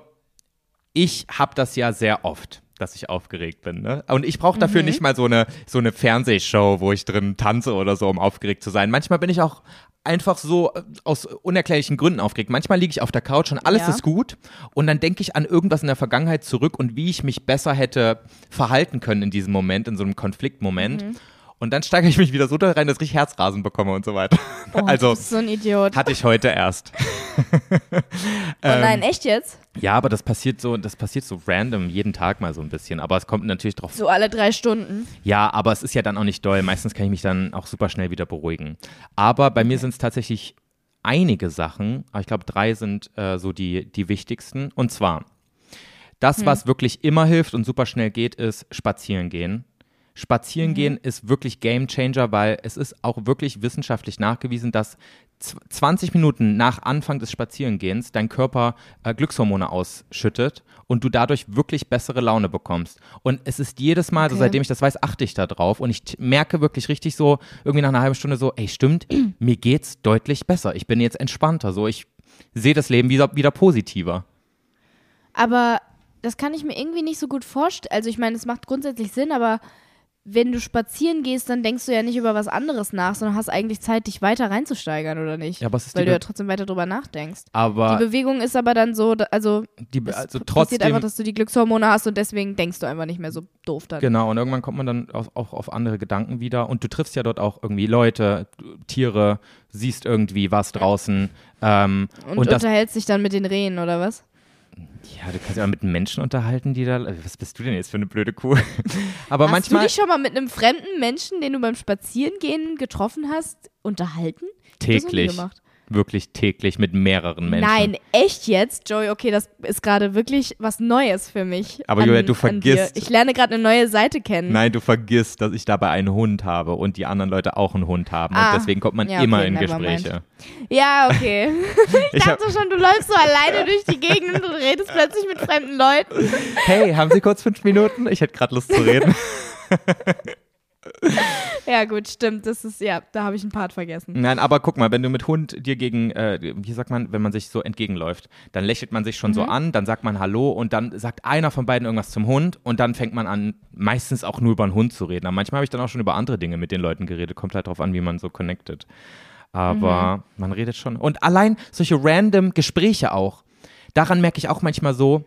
ich habe das ja sehr oft, dass ich aufgeregt bin. Ne? Und ich brauche dafür Mhm. nicht mal so eine, so eine Fernsehshow, wo ich drin tanze oder so, um aufgeregt zu sein. Manchmal bin ich auch einfach so äh, aus unerklärlichen Gründen aufgeregt. Manchmal liege ich auf der Couch und alles Ja. ist gut und dann denke ich an irgendwas in der Vergangenheit zurück und wie ich mich besser hätte verhalten können in diesem Moment, in so einem Konfliktmoment. Mhm. Und dann steigere ich mich wieder so da rein, dass ich Herzrasen bekomme und so weiter. Oh, also du bist so ein Idiot. hatte ich heute erst. oh nein, echt jetzt? Ja, aber das passiert so, das passiert so random jeden Tag mal so ein bisschen. Aber es kommt natürlich drauf. So alle drei Stunden. Ja, aber es ist ja dann auch nicht doll. Meistens kann ich mich dann auch super schnell wieder beruhigen. Aber bei mir sind es tatsächlich einige Sachen, aber ich glaube, drei sind äh, so die, die wichtigsten. Und zwar, das, was wirklich immer hilft und super schnell geht, ist spazieren gehen. Spazieren gehen ist wirklich Game Changer, weil es ist auch wirklich wissenschaftlich nachgewiesen, dass zw- 20 Minuten nach Anfang des Spazierengehens dein Körper äh, Glückshormone ausschüttet und du dadurch wirklich bessere Laune bekommst. Und es ist jedes Mal, so Okay. seitdem ich das weiß, achte ich da drauf und ich merke wirklich richtig so, irgendwie nach einer halben Stunde so, ey, stimmt, mir geht's deutlich besser. Ich bin jetzt entspannter, so ich sehe das Leben wieder, wieder positiver. Aber das kann ich mir irgendwie nicht so gut vorstellen. Also ich meine, es macht grundsätzlich Sinn, aber wenn du spazieren gehst, dann denkst du ja nicht über was anderes nach, sondern hast eigentlich Zeit, dich weiter reinzusteigern, oder nicht? Ja, aber es ist Weil du ja Be- trotzdem weiter drüber nachdenkst. Aber Die Bewegung ist aber dann so, also, die, es also passiert trotzdem, einfach, dass du die Glückshormone hast und deswegen denkst du einfach nicht mehr so doof dann. Genau, und irgendwann kommt man dann auch, auch auf andere Gedanken wieder. Und du triffst ja dort auch irgendwie Leute, Tiere, siehst irgendwie was draußen. Ähm, Und, und unterhältst dich dann mit den Rehen, oder was? Ja, du kannst ja auch mit Menschen unterhalten, die da. Was bist du denn jetzt für eine blöde Kuh? Aber hast manchmal. du dich schon mal mit einem fremden Menschen, den du beim Spazierengehen getroffen hast, unterhalten? Ich täglich. gemacht. Wirklich täglich mit mehreren Menschen. Nein, echt jetzt? Joey, okay, das ist gerade wirklich was Neues für mich. Aber an, Julia, du vergisst- Ich lerne gerade eine neue Seite kennen. Nein, du vergisst, dass ich dabei einen Hund habe und die anderen Leute auch einen Hund haben. Ah, und deswegen kommt man ja, immer okay, in Gespräche. Ja, okay. Ich Ich hab, dachte schon, du läufst so alleine durch die Gegend und redest plötzlich mit fremden Leuten. hey, haben Sie kurz fünf Minuten? Ich hätte gerade Lust zu reden. Ja, gut, stimmt. Das ist, ja, da habe ich einen Part vergessen. Nein, aber guck mal, wenn du mit Hund dir gegen, äh, wie sagt man, wenn man sich so entgegenläuft, dann lächelt man sich schon so an, dann sagt man Hallo und dann sagt einer von beiden irgendwas zum Hund und dann fängt man an, meistens auch nur über einen Hund zu reden. Aber manchmal habe ich dann auch schon über andere Dinge mit den Leuten geredet. Kommt halt drauf an, wie man so connected. Aber man redet schon. Und allein solche random Gespräche auch. Daran merke ich auch manchmal so,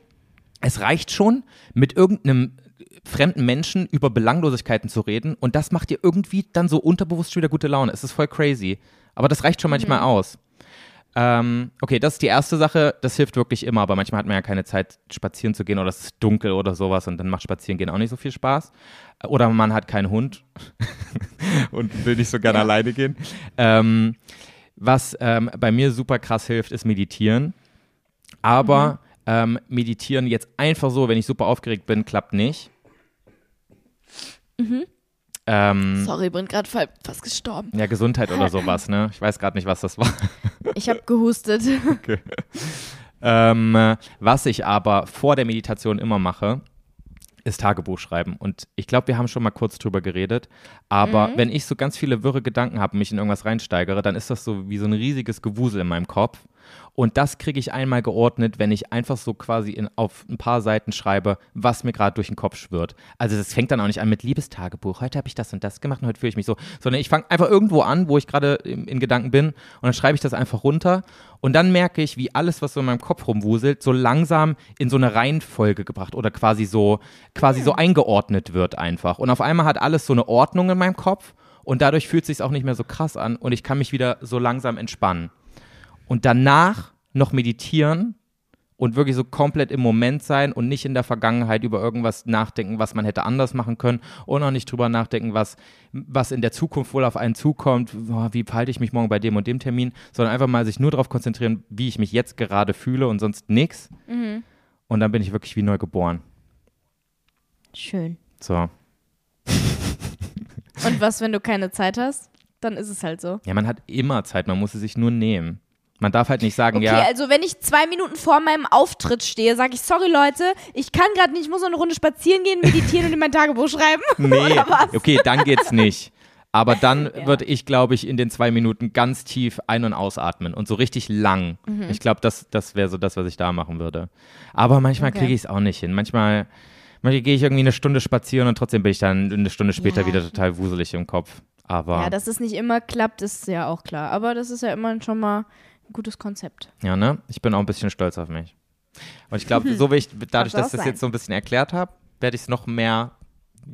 es reicht schon, mit irgendeinem fremden Menschen über Belanglosigkeiten zu reden und das macht dir irgendwie dann so unterbewusst schon wieder gute Laune. Es ist voll crazy. Aber das reicht schon manchmal aus. Ähm, okay, das ist die erste Sache. Das hilft wirklich immer, aber manchmal hat man ja keine Zeit, spazieren zu gehen oder es ist dunkel oder sowas und dann macht Spazierengehen auch nicht so viel Spaß. Oder man hat keinen Hund und will nicht so gerne alleine gehen. Ähm, was ähm, bei mir super krass hilft, ist meditieren. Aber ähm, meditieren jetzt einfach so, wenn ich super aufgeregt bin, klappt nicht. Ähm, Sorry, bin gerade fast gestorben. ja, Gesundheit oder sowas, ne? Ich weiß gerade nicht, was das war. Ich habe gehustet. Ähm, äh, was ich aber vor der Meditation immer mache, ist Tagebuch schreiben. Und ich glaube, wir haben schon mal kurz drüber geredet. Aber wenn ich so ganz viele wirre Gedanken habe und mich in irgendwas reinsteigere, dann ist das so wie so ein riesiges Gewusel in meinem Kopf. Und das kriege ich einmal geordnet, wenn ich einfach so quasi in, auf ein paar Seiten schreibe, was mir gerade durch den Kopf schwirrt. Also das fängt dann auch nicht an mit Liebestagebuch. Heute habe ich das und das gemacht und heute fühle ich mich so. Sondern ich fange einfach irgendwo an, wo ich gerade in, in Gedanken bin und dann schreibe ich das einfach runter. Und dann merke ich, wie alles, was so in meinem Kopf rumwuselt, so langsam in so eine Reihenfolge gebracht oder quasi so, quasi so eingeordnet wird einfach. Und auf einmal hat alles so eine Ordnung in meinem Kopf und dadurch fühlt es sich auch nicht mehr so krass an und ich kann mich wieder so langsam entspannen. Und danach noch meditieren und wirklich so komplett im Moment sein und nicht in der Vergangenheit über irgendwas nachdenken, was man hätte anders machen können und auch nicht drüber nachdenken, was, was in der Zukunft wohl auf einen zukommt, wie verhalte ich mich morgen bei dem und dem Termin, sondern einfach mal sich nur darauf konzentrieren, wie ich mich jetzt gerade fühle und sonst nichts. Und dann bin ich wirklich wie neu geboren. Schön. So. Und was, wenn du keine Zeit hast? Dann ist es halt so. Ja, man hat immer Zeit, man muss sie sich nur nehmen. Man darf halt nicht sagen, Okay, ja, also wenn ich zwei Minuten vor meinem Auftritt stehe, sage ich, sorry Leute, ich kann gerade nicht, ich muss noch eine Runde spazieren gehen, meditieren und in mein Tagebuch schreiben. nee, okay, dann geht's nicht. Aber dann würde ich, glaube ich, in den zwei Minuten ganz tief ein- und ausatmen und so richtig lang. Mhm. Ich glaube, das, das wäre so das, was ich da machen würde. Aber manchmal Okay. kriege ich es auch nicht hin. Manchmal, manchmal gehe ich irgendwie eine Stunde spazieren und trotzdem bin ich dann eine Stunde später Ja. wieder total wuselig im Kopf. Aber Ja, dass es nicht immer klappt, ist ja auch klar. Aber das ist ja immer schon mal gutes Konzept. Ja, ne? Ich bin auch ein bisschen stolz auf mich. Und ich glaube, so wie ich, dadurch, dass ich das sein. jetzt so ein bisschen erklärt habe, werde ich es noch mehr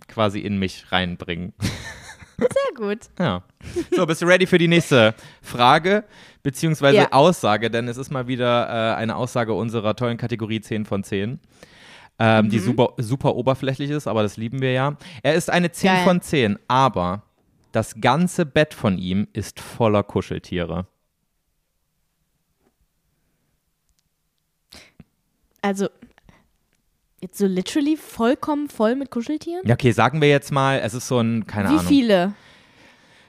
quasi in mich reinbringen. Sehr gut. Ja. So, bist du ready für die nächste Frage beziehungsweise Ja. Aussage? Denn es ist mal wieder äh, eine Aussage unserer tollen Kategorie 10 von 10. Ähm, Mhm. Die super, super oberflächlich ist, aber das lieben wir ja. Er ist eine 10 Geil. von 10, aber das ganze Bett von ihm ist voller Kuscheltiere. Also, jetzt so literally vollkommen voll mit Kuscheltieren? Ja, okay, sagen wir jetzt mal, es ist so ein, keine Wie Ahnung. viele?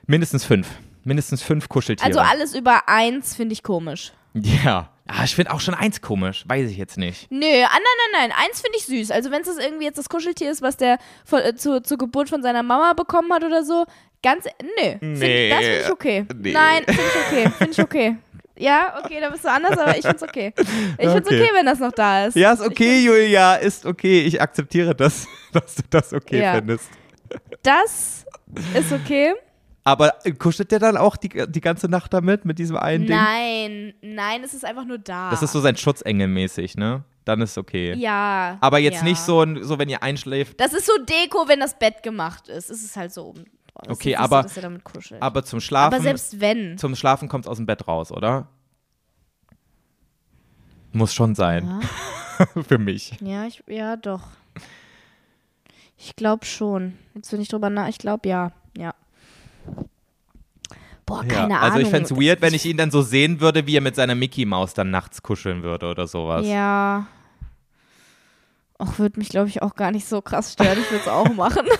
Mindestens fünf. Mindestens fünf Kuscheltiere. Also alles über eins finde ich komisch. Ja. Ah, ich finde auch schon eins komisch. Weiß ich jetzt nicht. Nö, ah, nein, nein, nein. Eins finde ich süß. Also wenn es das irgendwie jetzt das Kuscheltier ist, was der von, äh, zu, zur Geburt von seiner Mama bekommen hat oder so, ganz, nö. Find, Nee. Das finde ich okay. Nee. Nein, finde ich okay. Finde ich okay. Ja, okay, da bist du anders, aber ich finde es okay. Ich finde es Okay. okay, wenn das noch da ist. Ja, ist okay, Julia, ist okay. Ich akzeptiere das, dass du das okay Ja. findest. Das ist okay. Aber kuschelt der dann auch die, die ganze Nacht damit, mit diesem einen Ding? Nein, nein, es ist einfach nur da. Das ist so sein Schutzengel mäßig, ne? Dann ist okay. Ja. Aber jetzt ja. nicht so, so, wenn ihr einschläft. Das ist so Deko, wenn das Bett gemacht ist. Es ist halt so oben. Es ist Okay, aber- So, dass er damit kuschelt. Aber zum Schlafen, aber selbst wenn. zum Schlafen kommt es aus dem Bett raus, oder? Muss schon sein. Für mich. Ja, ich, ja, doch. Ich glaube schon. Jetzt bin ich drüber nach. Ich glaube ja. Ja. Boah, keine ja. Ahnung. Also ich fände es weird, wenn ich ihn dann so sehen würde, wie er mit seiner Mickey Maus dann nachts kuscheln würde oder sowas. Ja. Auch würde mich, glaube ich, auch gar nicht so krass stören. Ich würde es auch machen.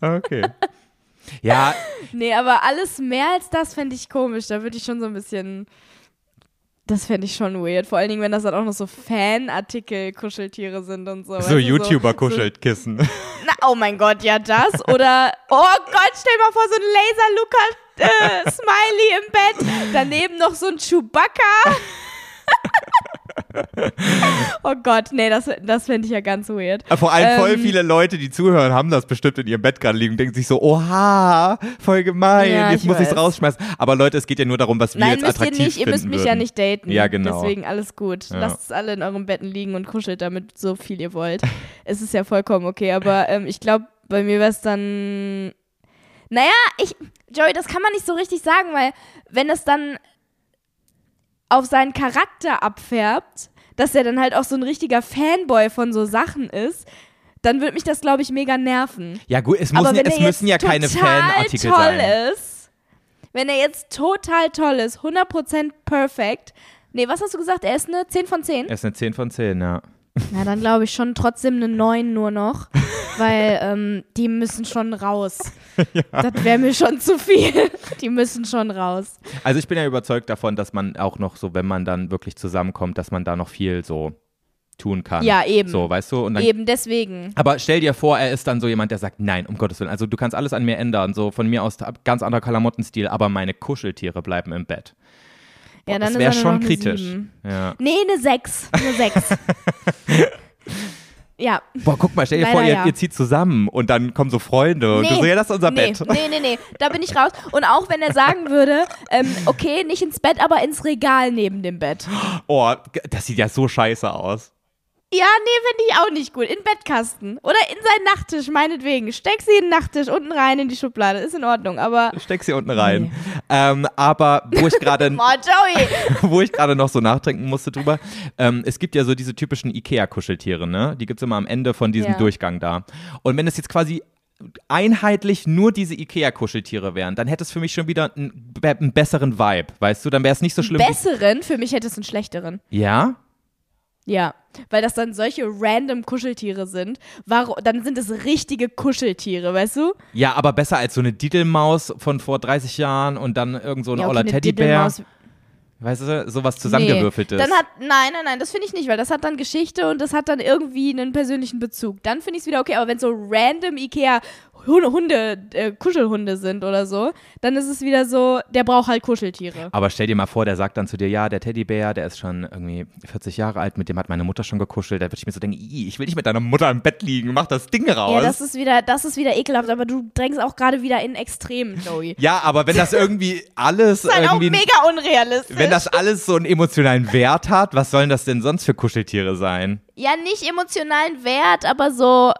Okay. Ja, nee, aber alles mehr als das fände ich komisch. Da würde ich schon so ein bisschen. Das fände ich schon weird. Vor allen Dingen, wenn das dann auch noch so Fanartikel-Kuscheltiere sind und so. So YouTuber-Kuschelkissen. Na, oh mein Gott, ja das. Oder, oh Gott, stell mal vor, so ein Laser-Luca-Smiley im Bett. Daneben noch so ein Chewbacca. oh Gott, nee, das, das fände ich ja ganz weird. Vor allem voll Ähm, viele Leute, die zuhören, haben das bestimmt in ihrem Bett gerade liegen und denken sich so, oha, voll gemein, Ja, jetzt ich muss ich's weiß. rausschmeißen. Aber Leute, es geht ja nur darum, was wir Nein, jetzt müsst ihr attraktiv nicht, ihr müsst mich ja würden. nicht daten. Ja, genau. Deswegen alles gut. Ja. Lasst es alle in euren Betten liegen und kuschelt damit so viel ihr wollt. es ist ja vollkommen okay, aber ähm, ich glaube, bei mir wäre es dann. Naja, ich. Joey, das kann man nicht so richtig sagen, weil wenn es dann auf seinen Charakter abfärbt, dass er dann halt auch so ein richtiger Fanboy von so Sachen ist, dann würde mich das, glaube ich, mega nerven. Ja gut, es, wenn es müssen ja keine Fanartikel toll sein. ist, wenn er jetzt total toll ist, 100% perfekt. Nee, was hast du gesagt? Er ist eine 10 von 10? Er ist eine 10 von 10, ja. Ja, dann glaube ich schon trotzdem eine 9 nur noch, weil ähm, die müssen schon raus. Das wäre mir schon zu viel. Die müssen schon raus. Also ich bin ja überzeugt davon, dass man auch noch so, wenn man dann wirklich zusammenkommt, dass man da noch viel so tun kann. Ja, eben. So, weißt du? Und dann Eben deswegen. Aber stell dir vor, er ist dann so jemand, der sagt, nein, um Gottes Willen, also du kannst alles an mir ändern, so von mir aus ganz anderer Klamottenstil, aber meine Kuscheltiere bleiben im Bett. Ja, das wäre schon kritisch. 7. Ja. Nee, eine 6. Eine 6. ja, Boah, guck mal, stell dir Leider vor, ihr, ja. ihr zieht zusammen und dann kommen so Freunde und du so, ja, das ist unser nee, Bett. Nee, nee, nee, da bin ich raus. Und auch wenn er sagen würde, ähm, okay, nicht ins Bett, aber ins Regal neben dem Bett. Oh, das sieht ja so scheiße aus. Ja, nee, finde ich auch nicht gut. In den Bettkasten. Oder in seinen Nachttisch, meinetwegen. Steck sie in den Nachttisch unten rein in die Schublade. Ist in Ordnung, aber. Steck sie unten rein. Ähm, aber wo ich gerade wo ich gerade noch so nachdenken musste drüber. Ähm, es gibt ja so diese typischen Ikea-Kuscheltiere, ne? Die gibt es immer am Ende von diesem Ja. Durchgang da. Und wenn es jetzt quasi einheitlich nur diese Ikea-Kuscheltiere wären, dann hätte es für mich schon wieder einen, einen besseren Vibe, weißt du? Dann wäre es nicht so schlimm. Besseren, für mich hätte es einen schlechteren. ja? Ja, weil das dann solche random Kuscheltiere sind. Warum, dann sind es richtige Kuscheltiere, weißt du? Ja, aber besser als so eine Diddlemaus von vor 30 Jahren und dann irgend so ein Ja, okay, Teddybär. Weißt du, sowas zusammengewürfeltes. Nee. Dann hat, nein, nein, nein, das finde ich nicht, weil das hat dann Geschichte und das hat dann irgendwie einen persönlichen Bezug. Dann finde ich es wieder okay, aber wenn so random Ikea Hunde, äh, Kuschelhunde sind oder so, dann ist es wieder so, der braucht halt Kuscheltiere. Aber stell dir mal vor, der sagt dann zu dir, ja, der Teddybär, der ist schon irgendwie 40 Jahre alt, mit dem hat meine Mutter schon gekuschelt. Da würde ich mir so denken, "Ih, ich will nicht mit deiner Mutter im Bett liegen, mach das Ding raus. Ja, das ist wieder, das ist wieder ekelhaft, aber du drängst auch gerade wieder in Extremen, Joey. Ja, aber wenn das irgendwie alles Das ist halt auch mega unrealistisch. wenn das alles so einen emotionalen Wert hat, was sollen das denn sonst für Kuscheltiere sein? ja, nicht emotionalen Wert, aber so.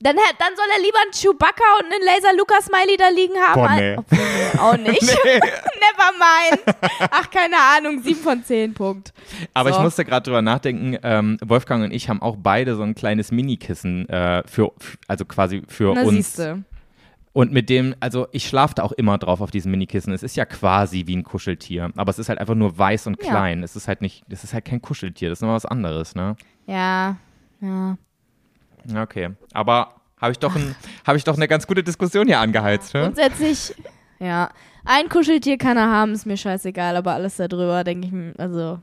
Dann, dann soll er lieber einen Chewbacca und einen Laser Lucas Smiley da liegen haben. Boah, nee. Obwohl, nee, auch nicht. Never mind. Ach, keine Ahnung, 7 von 10, Punkt. Aber ich So. musste gerade drüber nachdenken, ähm, Wolfgang und ich haben auch beide so ein kleines Minikissen äh, für, also quasi für Na, uns. siehste. Und mit dem, also ich schlafe da auch immer drauf auf diesem Minikissen. Es ist ja quasi wie ein Kuscheltier, aber es ist halt einfach nur weiß und Ja. klein. Es ist halt nicht, es ist halt kein Kuscheltier, das ist nochmal was anderes, ne? Ja, ja. Okay, aber habe ich doch ein, habe ich doch eine ganz gute Diskussion hier angeheizt, ne? Grundsätzlich, ja. Ein Kuscheltier kann er haben, ist mir scheißegal, aber alles darüber, denke ich, also.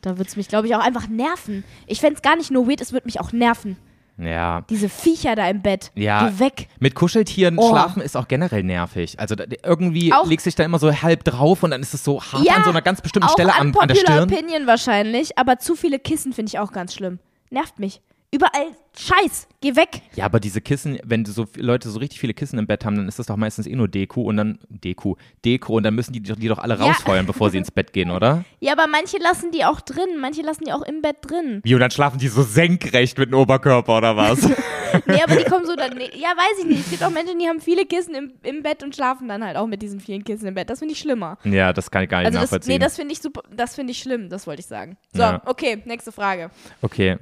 Da würde es mich, glaube ich, auch einfach nerven. Ich fände es gar nicht nur weird, es würde mich auch nerven. Ja. Diese Viecher da im Bett. Ja. Geh weg. Mit Kuscheltieren Oh. schlafen ist auch generell nervig. Also da, irgendwie Auch- legst du dich da immer so halb drauf und dann ist es so hart Ja, an so einer ganz bestimmten Stelle an, an der Stirn. Opinion wahrscheinlich, aber zu viele Kissen finde ich auch ganz schlimm. Nervt mich. Überall Scheiß. Geh weg. Ja, aber diese Kissen, wenn so viele Leute so richtig viele Kissen im Bett haben, dann ist das doch meistens eh nur Deko und dann Deko, Deko und dann müssen die, die doch alle Ja. rausfeuern, bevor sie ins Bett gehen, oder? Ja, aber manche lassen die auch drin. Manche lassen die auch im Bett drin. Wie, und dann schlafen die so senkrecht mit dem Oberkörper oder was? Nee, aber die kommen so dann. Nee, ja, weiß ich nicht. Es gibt auch Menschen, die haben viele Kissen im, im Bett und schlafen dann halt auch mit diesen vielen Kissen im Bett. Das finde ich schlimmer. ja, das kann ich gar nicht Also das, nachvollziehen. nee, das finde ich super, das finde ich schlimm, das wollte ich sagen. So, Ja. okay, nächste Frage. okay,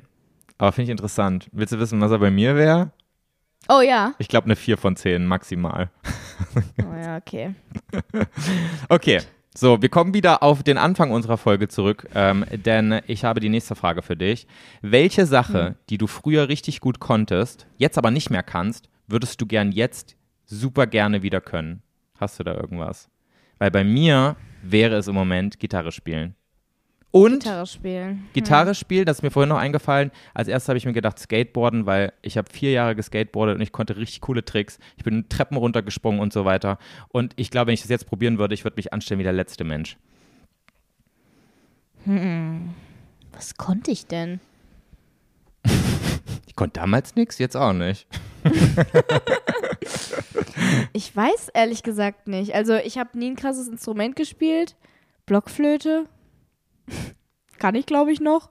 aber finde ich interessant. Willst du wissen, was er bei mir wäre? Oh ja. Ich glaube eine 4 von 10 maximal. Oh ja, okay. Okay, so, wir kommen wieder auf den Anfang unserer Folge zurück, ähm, denn ich habe die nächste Frage für dich. Welche Sache, Hm. die du früher richtig gut konntest, jetzt aber nicht mehr kannst, würdest du gern jetzt super gerne wieder können? Hast du da irgendwas? Weil bei mir wäre es im Moment Gitarre spielen. Und Gitarre spielen. Gitarre spielen, das ist mir vorhin noch eingefallen. Als erstes habe ich mir gedacht, Skateboarden, weil ich habe vier Jahre geskateboardet und ich konnte richtig coole Tricks. Ich bin Treppen runtergesprungen und so weiter. Und ich glaube, wenn ich das jetzt probieren würde, ich würde mich anstellen wie der letzte Mensch. Was konnte ich denn? Ich konnte damals nichts, jetzt auch nicht. Ich weiß ehrlich gesagt nicht. Also ich habe nie ein krasses Instrument gespielt. Blockflöte. Kann ich, glaube ich, noch.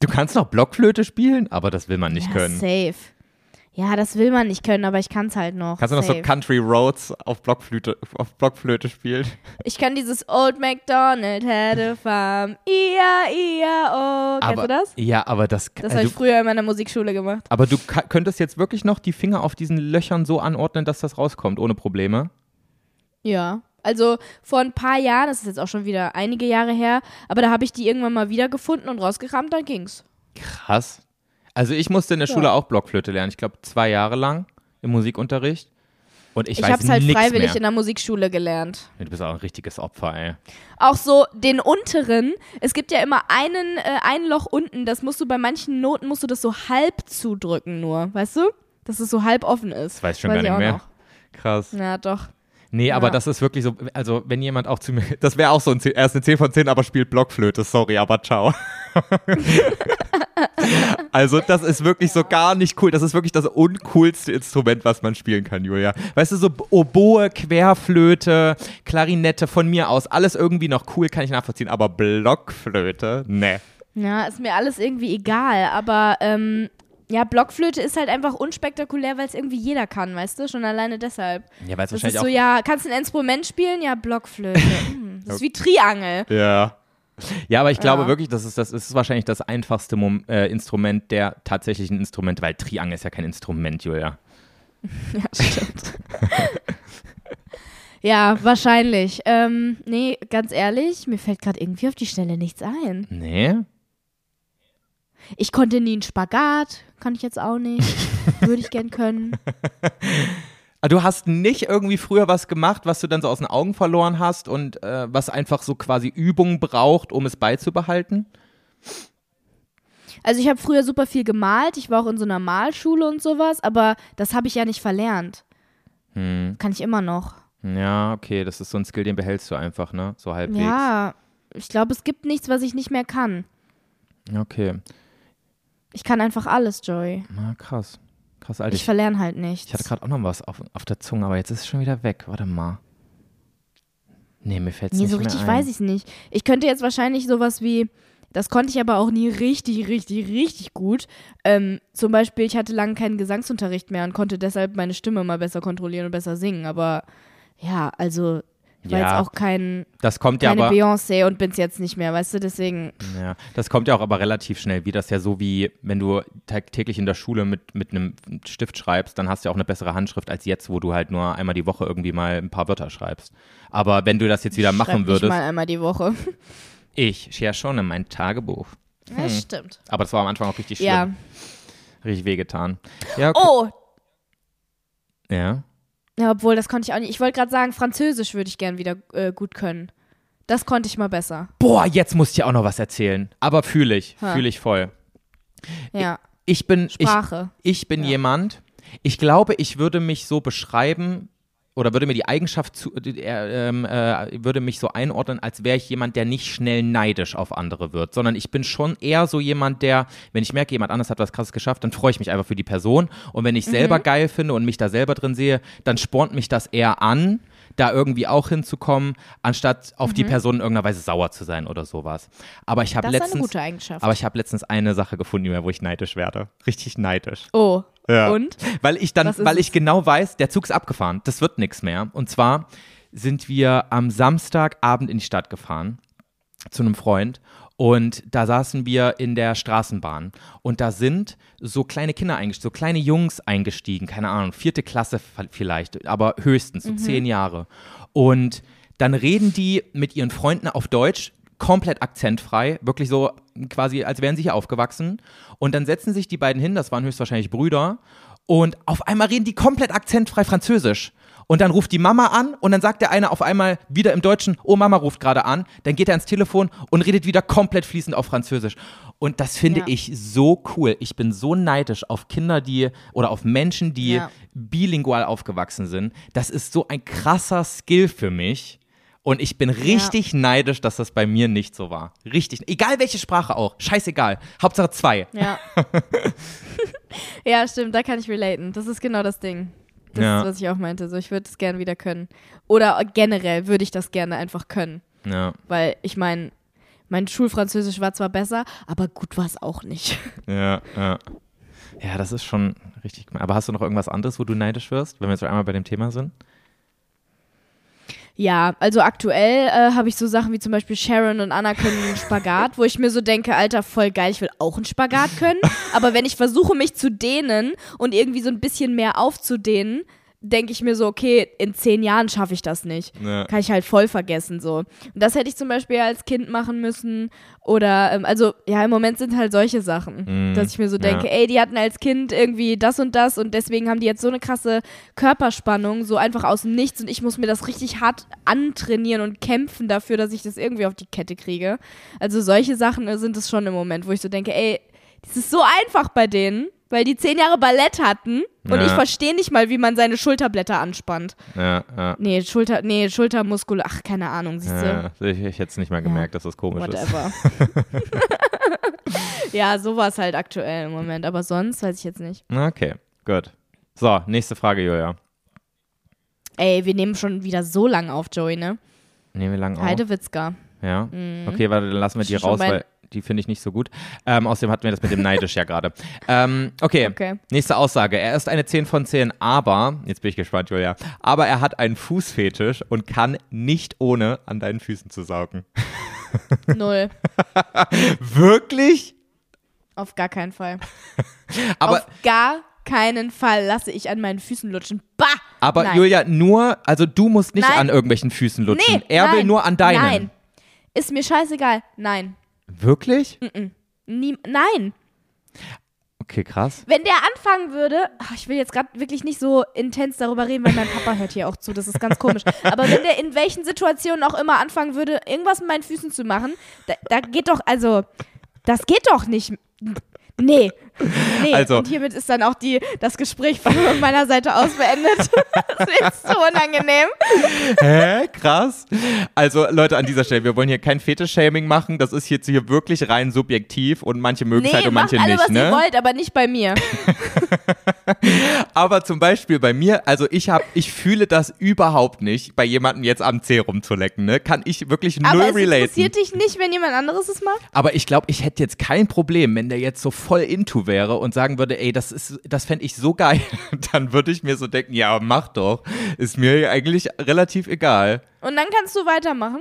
Du kannst noch Blockflöte spielen, aber das will man nicht ja, können. Safe. Ja, das will man nicht können, aber ich kann es halt noch. Kannst du noch so safe. Country Roads auf Blockflöte, auf Blockflöte spielen? Ich kann dieses Old MacDonald had a farm. Ia, ia, oh. Kennst aber, du das? Ja, aber das, Das äh, habe ich früher in meiner Musikschule gemacht. aber du könntest jetzt wirklich noch die Finger auf diesen Löchern so anordnen, dass das rauskommt, ohne Probleme. Ja. Also vor ein paar Jahren, das ist jetzt auch schon wieder einige Jahre her, aber da habe ich die irgendwann mal wiedergefunden und rausgekramt, dann ging's. Krass. Also ich musste in der Ja. Schule auch Blockflöte lernen. Ich glaube zwei Jahre lang im Musikunterricht. Und ich, Ich, habe es halt freiwillig mehr. in der Musikschule gelernt. Du bist auch ein richtiges Opfer, ey. Auch so den unteren, es gibt ja immer einen, äh, ein Loch unten, das musst du bei manchen Noten, musst du das so halb zudrücken nur, weißt du? Dass es so halb offen ist. Das weiß ich schon Weiß gar ich nicht mehr. noch. Krass. Ja, doch. Nee, aber Ja. das ist wirklich so, also wenn jemand auch zu mir, das wäre auch so ein 10, er ist eine 10 von 10, aber spielt Blockflöte, sorry, aber ciao. also das ist wirklich so gar nicht cool, das ist wirklich das uncoolste Instrument, was man spielen kann, Julia. Weißt du, so Oboe, Querflöte, Klarinette von mir aus, alles irgendwie noch cool, kann ich nachvollziehen, aber Blockflöte, ne. Ja, ist mir alles irgendwie egal, aber ähm, ja, Blockflöte ist halt einfach unspektakulär, weil es irgendwie jeder kann, weißt du? Schon alleine deshalb. Ja, weil es Das ist wahrscheinlich so, auch, ja, kannst du ein Instrument spielen? Ja, Blockflöte. Hm, das ist wie Triangel. ja. Ja, aber ich glaube Ja. wirklich, das ist, das ist wahrscheinlich das einfachste Mom äh, Instrument der tatsächlichen Instrumente, weil Triangel ist ja kein Instrument, Julia. Ja, stimmt. ja, wahrscheinlich. Ähm, nee, ganz ehrlich, mir fällt gerade irgendwie auf die Stelle nichts ein. Nee? Ich konnte nie einen Spagat, kann ich jetzt auch nicht. Würde ich gern können. Ah, Du hast nicht irgendwie früher was gemacht, was du dann so aus den Augen verloren hast und äh, was einfach so quasi Übung braucht, um es beizubehalten? Also ich habe früher super viel gemalt, ich war auch in so einer Malschule und sowas, aber das habe ich ja nicht verlernt. Hm. Kann ich immer noch. Ja, okay, das ist so ein Skill, den behältst du einfach, ne? So halbwegs. Ja, ich glaube, es gibt nichts, was ich nicht mehr kann. Okay. Ich kann einfach alles, Joey. Na, krass. Krass, Alter. Ich Ich, verlerne halt nichts. ich hatte gerade auch noch was auf, auf der Zunge, aber jetzt ist es schon wieder weg. Warte mal. Nee, mir fällt es Nee, nicht so mehr richtig ein. weiß ich es nicht. Ich könnte jetzt wahrscheinlich sowas wie, das konnte ich aber auch nie richtig, richtig, richtig gut. Ähm, zum Beispiel, ich hatte lange keinen Gesangsunterricht mehr und konnte deshalb meine Stimme mal besser kontrollieren und besser singen. Aber ja, also ich war Ja, jetzt auch kein, Das kommt ja keine aber. Beyoncé und bin's jetzt nicht mehr, weißt du? Deswegen, Ja, das kommt ja auch aber relativ schnell wie Das ja so wie, wenn du täglich in der Schule mit, mit einem Stift schreibst, dann hast du ja auch eine bessere Handschrift als jetzt, wo du halt nur einmal die Woche irgendwie mal ein paar Wörter schreibst. Aber wenn du das jetzt wieder schreib machen würdest, mal einmal die Woche. ich ja schon in mein Tagebuch. Ja, stimmt. Aber das war am Anfang auch richtig schlimm. Ja. Richtig wehgetan. Ja. Oh, ja. Ja, obwohl, das konnte ich auch nicht. Ich wollte gerade sagen, Französisch würde ich gern wieder äh, gut können. Das konnte ich mal besser. Boah, jetzt muss ich dir auch noch was erzählen. Aber fühle ich, fühle ich voll. Ja, Ich bin, ich, Sprache. Ich bin Ja. jemand, ich glaube, ich würde mich so beschreiben oder würde mir die Eigenschaft zu, äh, ähm, äh, würde mich so einordnen, als wäre ich jemand, der nicht schnell neidisch auf andere wird, sondern ich bin schon eher so jemand, der, wenn ich merke, jemand anderes hat was krasses geschafft, dann freue ich mich einfach für die Person und wenn ich Mhm. selber geil finde und mich da selber drin sehe, dann spornt mich das eher an, da irgendwie auch hinzukommen, anstatt auf die Person in irgendeiner Weise sauer zu sein oder sowas. Aber ich habe Mhm. Letztens eine gute Eigenschaft. aber ich habe letztens eine Sache gefunden, wo ich neidisch werde. Richtig neidisch. oh, Ja. und? Weil ich dann, weil ich genau weiß, der Zug ist abgefahren. Das wird nichts mehr. Und zwar sind wir am Samstagabend in die Stadt gefahren zu einem Freund und da saßen wir in der Straßenbahn und da sind so kleine Kinder eingestiegen, so kleine Jungs eingestiegen, keine Ahnung, vierte Klasse vielleicht, aber höchstens so zehn Jahre. Und dann reden die mit ihren Freunden auf Deutsch, komplett akzentfrei, wirklich so quasi, als wären sie hier aufgewachsen. Und dann setzen sich die beiden hin, das waren höchstwahrscheinlich Brüder, und auf einmal reden die komplett akzentfrei Französisch. Und dann ruft die Mama an und dann sagt der eine auf einmal wieder im Deutschen, oh Mama ruft gerade an. Dann geht er ans Telefon und redet wieder komplett fließend auf Französisch. Und das finde Ja. ich so cool. Ich bin so neidisch auf Kinder, die oder auf Menschen, die Ja. bilingual aufgewachsen sind. Das ist so ein krasser Skill für mich. Und ich bin richtig neidisch, dass das bei mir nicht so war. Richtig. Egal welche Sprache auch. Scheißegal. Hauptsache zwei. Ja. ja, stimmt, da kann ich relaten. Das ist genau das Ding. Das Ja. ist, was ich auch meinte. So, ich würde es gerne wieder können. Oder generell würde ich das gerne einfach können. Ja, Weil ich meine, mein Schulfranzösisch war zwar besser, aber gut war es auch nicht. ja, ja. Ja, das ist schon richtig. Aber hast du noch irgendwas anderes, wo du neidisch wirst, wenn wir jetzt einmal bei dem Thema sind? Ja, also aktuell äh, habe ich so Sachen wie zum Beispiel Sharon und Anna können einen Spagat, wo ich mir so denke, Alter, voll geil, ich will auch einen Spagat können. Aber wenn ich versuche, mich zu dehnen und irgendwie so ein bisschen mehr aufzudehnen, denke ich mir so, okay, in zehn Jahren schaffe ich das nicht. Ja. Kann ich halt voll vergessen so. Und das hätte ich zum Beispiel als Kind machen müssen. Oder, ähm, also, ja, im Moment sind halt solche Sachen, Mhm, dass ich mir so ja. denke, ey, die hatten als Kind irgendwie das und das und deswegen haben die jetzt so eine krasse Körperspannung, so einfach aus dem Nichts und ich muss mir das richtig hart antrainieren und kämpfen dafür, dass ich das irgendwie auf die Kette kriege. Also solche Sachen sind es schon im Moment, wo ich so denke, ey, das ist so einfach bei denen, weil die zehn Jahre Ballett hatten und Ja. ich verstehe nicht mal, wie man seine Schulterblätter anspannt. Ja, ja. Nee, Schulter, nee, Schultermuskul, ach, keine Ahnung, siehst du? ja. Ich, ich hätte es nicht mal gemerkt, dass das komisch ist. Whatever. ja, so war es halt aktuell im Moment, aber sonst weiß ich jetzt nicht. Okay, gut. So, nächste Frage, Julia. Ey, wir nehmen schon wieder so lang auf, Joey, ne? Nehmen wir lang auf. Heidewitzka. Ja. Okay, warte, dann lassen wir die Schon raus, weil die finde ich nicht so gut. Ähm, außerdem hatten wir das mit dem Neidisch ja gerade. Ähm, okay. Okay. nächste Aussage. Er ist eine 10 von 10, aber, jetzt bin ich gespannt, Julia, aber er hat einen Fußfetisch und kann nicht ohne an deinen Füßen zu saugen. Null. Wirklich? auf gar keinen Fall. Aber, auf gar keinen Fall lasse ich an meinen Füßen lutschen. Bah! aber nein. Julia, nur, also du musst nicht Nein. an irgendwelchen Füßen lutschen. Nee, er nein, will nur an deinen. Nein. Ist mir scheißegal. Nein. Wirklich? Nie, nein. Okay, krass. Wenn der anfangen würde, ach, ich will jetzt gerade wirklich nicht so intens darüber reden, weil mein Papa hört hier auch zu, das ist ganz komisch. Aber wenn der in welchen Situationen auch immer anfangen würde, irgendwas mit meinen Füßen zu machen, da, da geht doch, also, das geht doch nicht. Nee. Nee. Also- Und hiermit ist dann auch die, das Gespräch von meiner Seite aus beendet. Das ist so unangenehm. Hä? Krass. Also, Leute, an dieser Stelle, wir wollen hier kein Fetisch-Shaming machen. Das ist jetzt hier wirklich rein subjektiv und manche mögen es Nee, halt und manche alle, nicht, was ne? ihr wollt, aber nicht bei mir. Aber zum Beispiel bei mir, also ich habe, ich fühle das überhaupt nicht, bei jemandem jetzt am Zeh rumzulecken, ne? Kann ich wirklich null Aber es relaten. interessiert dich nicht, wenn jemand anderes es macht? Aber ich glaube, ich hätte jetzt kein Problem, wenn der jetzt so voll into wäre und sagen würde, ey, das ist, das fände ich so geil. Dann würde ich mir so denken, ja, mach doch. Ist mir eigentlich relativ egal. Und dann kannst du weitermachen.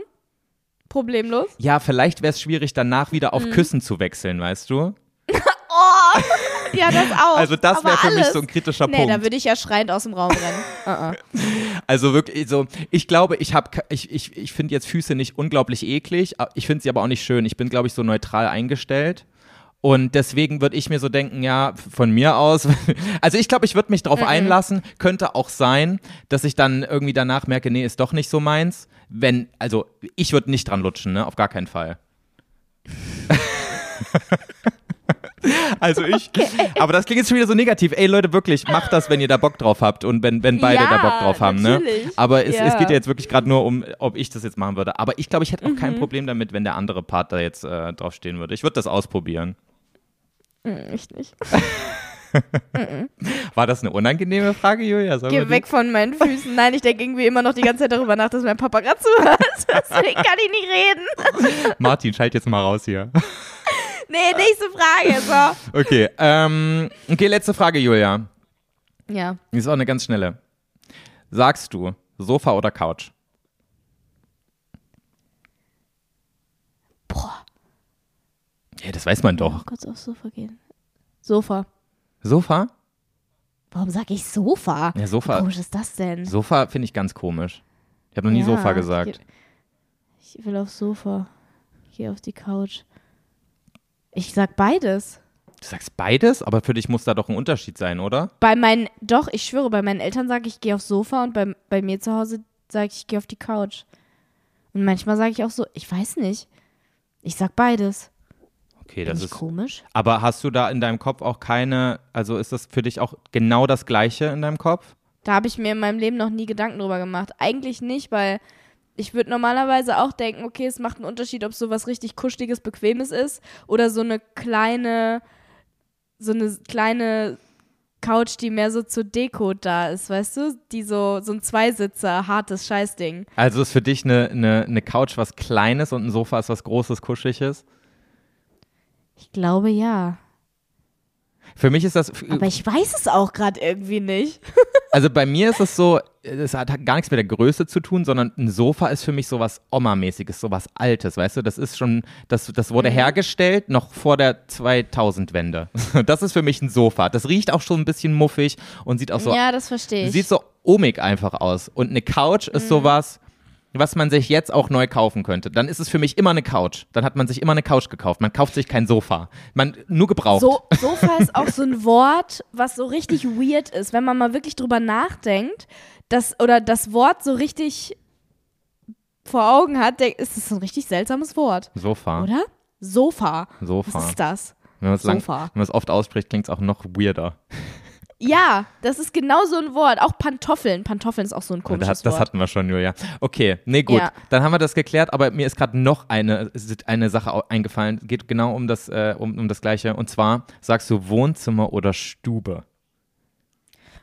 Problemlos. Ja, vielleicht wäre es schwierig, danach wieder Mhm. auf Küssen zu wechseln, weißt du? Ja, das auch. Also das wäre für mich alles. so ein kritischer Nee, Punkt. da würde ich ja schreiend aus dem Raum rennen. Uh-uh. Also wirklich, so, ich glaube, ich habe, ich, ich, ich finde jetzt Füße nicht unglaublich eklig, ich finde sie aber auch nicht schön. Ich bin, glaube ich, so neutral eingestellt. Und deswegen würde ich mir so denken, ja, von mir aus, also ich glaube, ich würde mich drauf einlassen. Könnte auch sein, dass ich dann irgendwie danach merke, nee, ist doch nicht so meins. Wenn, also ich würde nicht dran lutschen, ne, auf gar keinen Fall. Also ich, aber das klingt jetzt schon wieder so negativ. Ey Leute, wirklich, macht das, wenn ihr da Bock drauf habt und wenn, wenn beide Ja, da Bock drauf haben, ne? natürlich. Aber es, es Ja. geht ja jetzt wirklich gerade nur um, ob ich das jetzt machen würde. Aber ich glaube, ich hätte auch Mhm. kein Problem damit, wenn der andere Part da jetzt äh, drauf stehen würde. Ich würde das ausprobieren. Hm, ich nicht. War das eine unangenehme Frage, Julia? Sollen Geh die- weg von meinen Füßen. Nein, ich denke irgendwie immer noch die ganze Zeit darüber nach, dass mein Papa gerade zuhört. Deswegen kann ich nicht reden. Martin, schalt jetzt mal raus hier. Nee, nächste Frage. So. Okay, ähm, okay, letzte Frage, Julia. Ja. Die ist auch eine ganz schnelle. Sagst du Sofa oder Couch? Ja, das weiß man doch. Kurz aufs Sofa gehen. Sofa. Sofa? Warum sage ich Sofa? Ja, Sofa. Wie komisch ist das denn? Sofa finde ich ganz komisch. Ich habe noch nie Ja, Sofa ich gesagt. geh- Ich will aufs Sofa. Ich gehe auf die Couch. Ich sag beides. Du sagst beides, aber für dich muss da doch ein Unterschied sein, oder? Bei meinen, doch, ich schwöre, bei meinen Eltern sage ich, ich gehe aufs Sofa und bei, bei mir zu Hause sage ich, ich gehe auf die Couch. Und manchmal sage ich auch so, ich weiß nicht. Ich sag beides. Okay, Bin das ist. komisch? Aber hast du da in deinem Kopf auch keine, also ist das für dich auch genau das Gleiche in deinem Kopf? Da habe ich mir in meinem Leben noch nie Gedanken drüber gemacht. Eigentlich nicht, weil ich würde normalerweise auch denken, okay, es macht einen Unterschied, ob so was richtig kuscheliges, bequemes ist oder so eine kleine, so eine kleine Couch, die mehr so zur Deko da ist, weißt du? Die so, so ein Zweisitzer, hartes Scheißding. Also ist für dich eine, eine, eine Couch was Kleines und ein Sofa ist was Großes, Kuscheliges? Ich glaube ja. Für mich ist das, Aber ich weiß es auch gerade irgendwie nicht. also bei mir ist es so, es hat gar nichts mit der Größe zu tun, sondern ein Sofa ist für mich sowas Oma-mäßiges, sowas Altes, weißt du? Das ist schon, das, das wurde hergestellt noch vor der 2000-Wende. Das ist für mich ein Sofa. Das riecht auch schon ein bisschen muffig und sieht auch so, ja, das verstehe ich. sieht so omig einfach aus. Und eine Couch ist sowas, was man sich jetzt auch neu kaufen könnte. Dann ist es für mich immer eine Couch. Dann hat man sich immer eine Couch gekauft. Man kauft sich kein Sofa. Man nur gebraucht. So, Sofa ist auch so ein Wort, was so richtig weird ist, wenn man mal wirklich drüber nachdenkt, das, oder das Wort so richtig vor Augen hat, denk- ist es ein richtig seltsames Wort, Sofa. oder? Sofa. Sofa. Was ist das? Wenn man es oft ausspricht, klingt es auch noch weirder. Ja, das ist genau so ein Wort. Auch Pantoffeln. Pantoffeln ist auch so ein komisches Das, das Wort. hatten wir schon, Julia. Okay, nee, gut. Ja. Dann haben wir das geklärt, aber mir ist gerade noch eine, eine Sache eingefallen. Geht genau um das, äh, um, um das Gleiche. Und zwar sagst du Wohnzimmer oder Stube?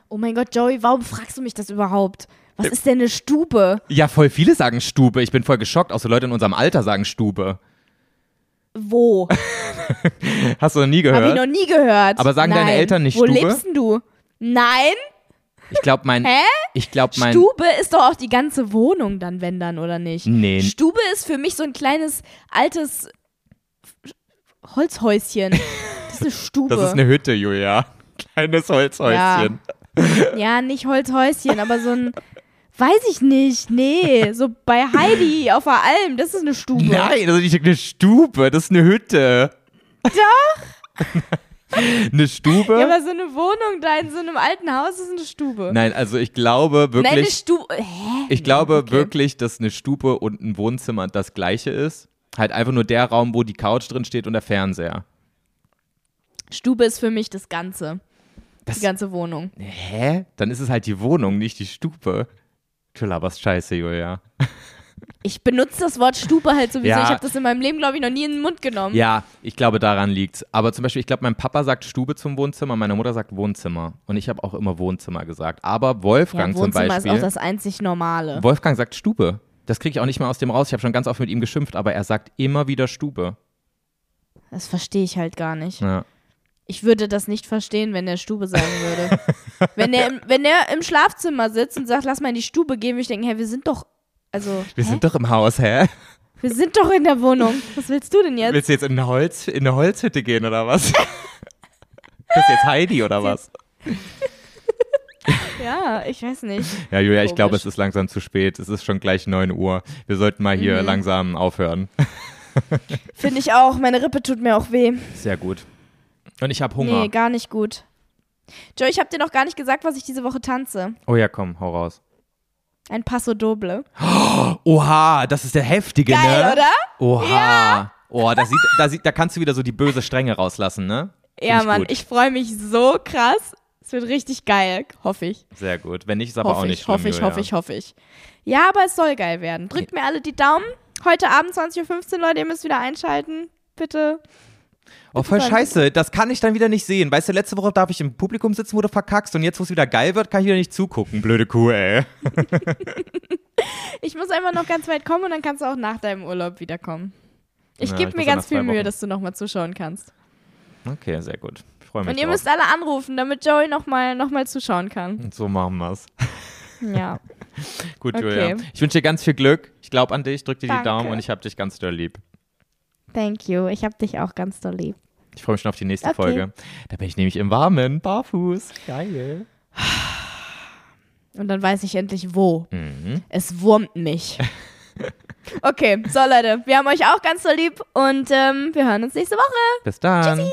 oh mein Gott, Joey, warum fragst du mich das überhaupt? Was ist denn eine Stube? Ja, voll viele sagen Stube. Ich bin voll geschockt. Auch so Leute in unserem Alter sagen Stube. Wo? Hast du noch nie Habe ich gehört? noch nie gehört. Aber sagen deine Nein. Eltern nicht Wo Stube? lebst denn du? Nein? Ich glaube, mein. Hä? Ich glaube, mein. Stube ist doch auch die ganze Wohnung dann, wenn dann, oder nicht? Nee. Stube ist für mich so ein kleines, altes Holzhäuschen. Das ist eine Stube. Das ist eine Hütte, Julia. Kleines Holzhäuschen. ja, nicht Holzhäuschen, aber so ein, weiß ich nicht, nee, so bei Heidi auf der Alm, das ist eine Stube. Nein, das ist nicht eine Stube, das ist eine Hütte. Doch. eine Stube? Ja, aber so eine Wohnung da in so einem alten Haus ist eine Stube. Nein, also ich glaube wirklich. Nein, eine Stube. Hä? Ich glaube Okay. wirklich, dass eine Stube und ein Wohnzimmer das gleiche ist. Halt einfach nur der Raum, wo die Couch drin steht und der Fernseher. Stube ist für mich das Ganze. Das- die ganze Wohnung. Hä? Dann ist es halt die Wohnung, nicht die Stube. Du laberst scheiße, Julia. Ich benutze das Wort Stube halt sowieso. Ja. Ich habe das in meinem Leben, glaube ich, noch nie in den Mund genommen. Ja, ich glaube, daran liegt's. Aber zum Beispiel, ich glaube, mein Papa sagt Stube zum Wohnzimmer, meine Mutter sagt Wohnzimmer. Und ich habe auch immer Wohnzimmer gesagt. Aber Ja, Wolfgang zum Wohnzimmer Beispiel. ist auch das einzig Normale. Wolfgang sagt Stube. Das kriege ich auch nicht mehr aus dem raus. Ich habe schon ganz oft mit ihm geschimpft, aber er sagt immer wieder Stube. Das verstehe ich halt gar nicht. Ja. Ich würde das nicht verstehen, wenn der Stube sagen würde. wenn, der im, wenn der im Schlafzimmer sitzt und sagt, lass mal in die Stube gehen, würde ich denken, hä, wir sind doch, also, Wir hä? sind doch im Haus, hä? wir sind doch in der Wohnung. Was willst du denn jetzt? Willst du jetzt in eine, Holz, in eine Holzhütte gehen oder was? Bist jetzt Heidi oder was? Ja, ich weiß nicht. Ja, Julia, ich glaube, Komisch. es ist langsam zu spät. Es ist schon gleich 9 Uhr. Wir sollten mal hier Mhm. langsam aufhören. Finde ich auch. Meine Rippe tut mir auch weh. Sehr gut. Und ich habe Hunger. Nee, gar nicht gut. Joe, ich habe dir noch gar nicht gesagt, was ich diese Woche tanze. oh ja, komm, hau raus. Ein Passo Doble. Oha, das ist der heftige, Geil, ne? oder? Oha. Oh, da, sieht, da, sieht, da kannst du wieder so die böse Strenge rauslassen, ne? Find Ja, ich Mann, gut. ich freue mich so krass. Es wird richtig geil, hoffe ich. Sehr gut. Wenn nicht, ist aber auch Hoffe nicht ich, schlimm, hoffe ich, hoffe ich, hoffe ich. Ja, aber es soll geil werden. Drückt mir alle die Daumen. Heute Abend 20.15 Uhr, Leute, ihr müsst wieder einschalten. Bitte. Oh, voll scheiße. Das kann ich dann wieder nicht sehen. Weißt du, letzte Woche darf ich im Publikum sitzen, wo du verkackst und jetzt, wo es wieder geil wird, kann ich wieder nicht zugucken. Blöde Kuh, ey. Ich muss einfach noch ganz weit kommen und dann kannst du auch nach deinem Urlaub wiederkommen. Ich Ja, gebe mir ganz viel Mühe, dass du nochmal zuschauen kannst. Okay, sehr gut. Ich freue mich Und ihr drauf. müsst alle anrufen, damit Joey nochmal noch mal zuschauen kann. Und so machen wir's. Ja. Gut, Okay. Julia. Ich wünsche dir ganz viel Glück. Ich glaube an dich, drück dir die Danke. Daumen und ich hab dich ganz doll lieb. Thank you. Ich hab dich auch ganz doll lieb. Ich freue mich schon auf die nächste Okay. Folge. Da bin ich nämlich im Warmen, barfuß. Geil. Und dann weiß ich endlich wo. Mhm. Es wurmt mich. Okay, so Leute, wir haben euch auch ganz doll lieb und ähm, wir hören uns nächste Woche. Bis dann. Tschüssi.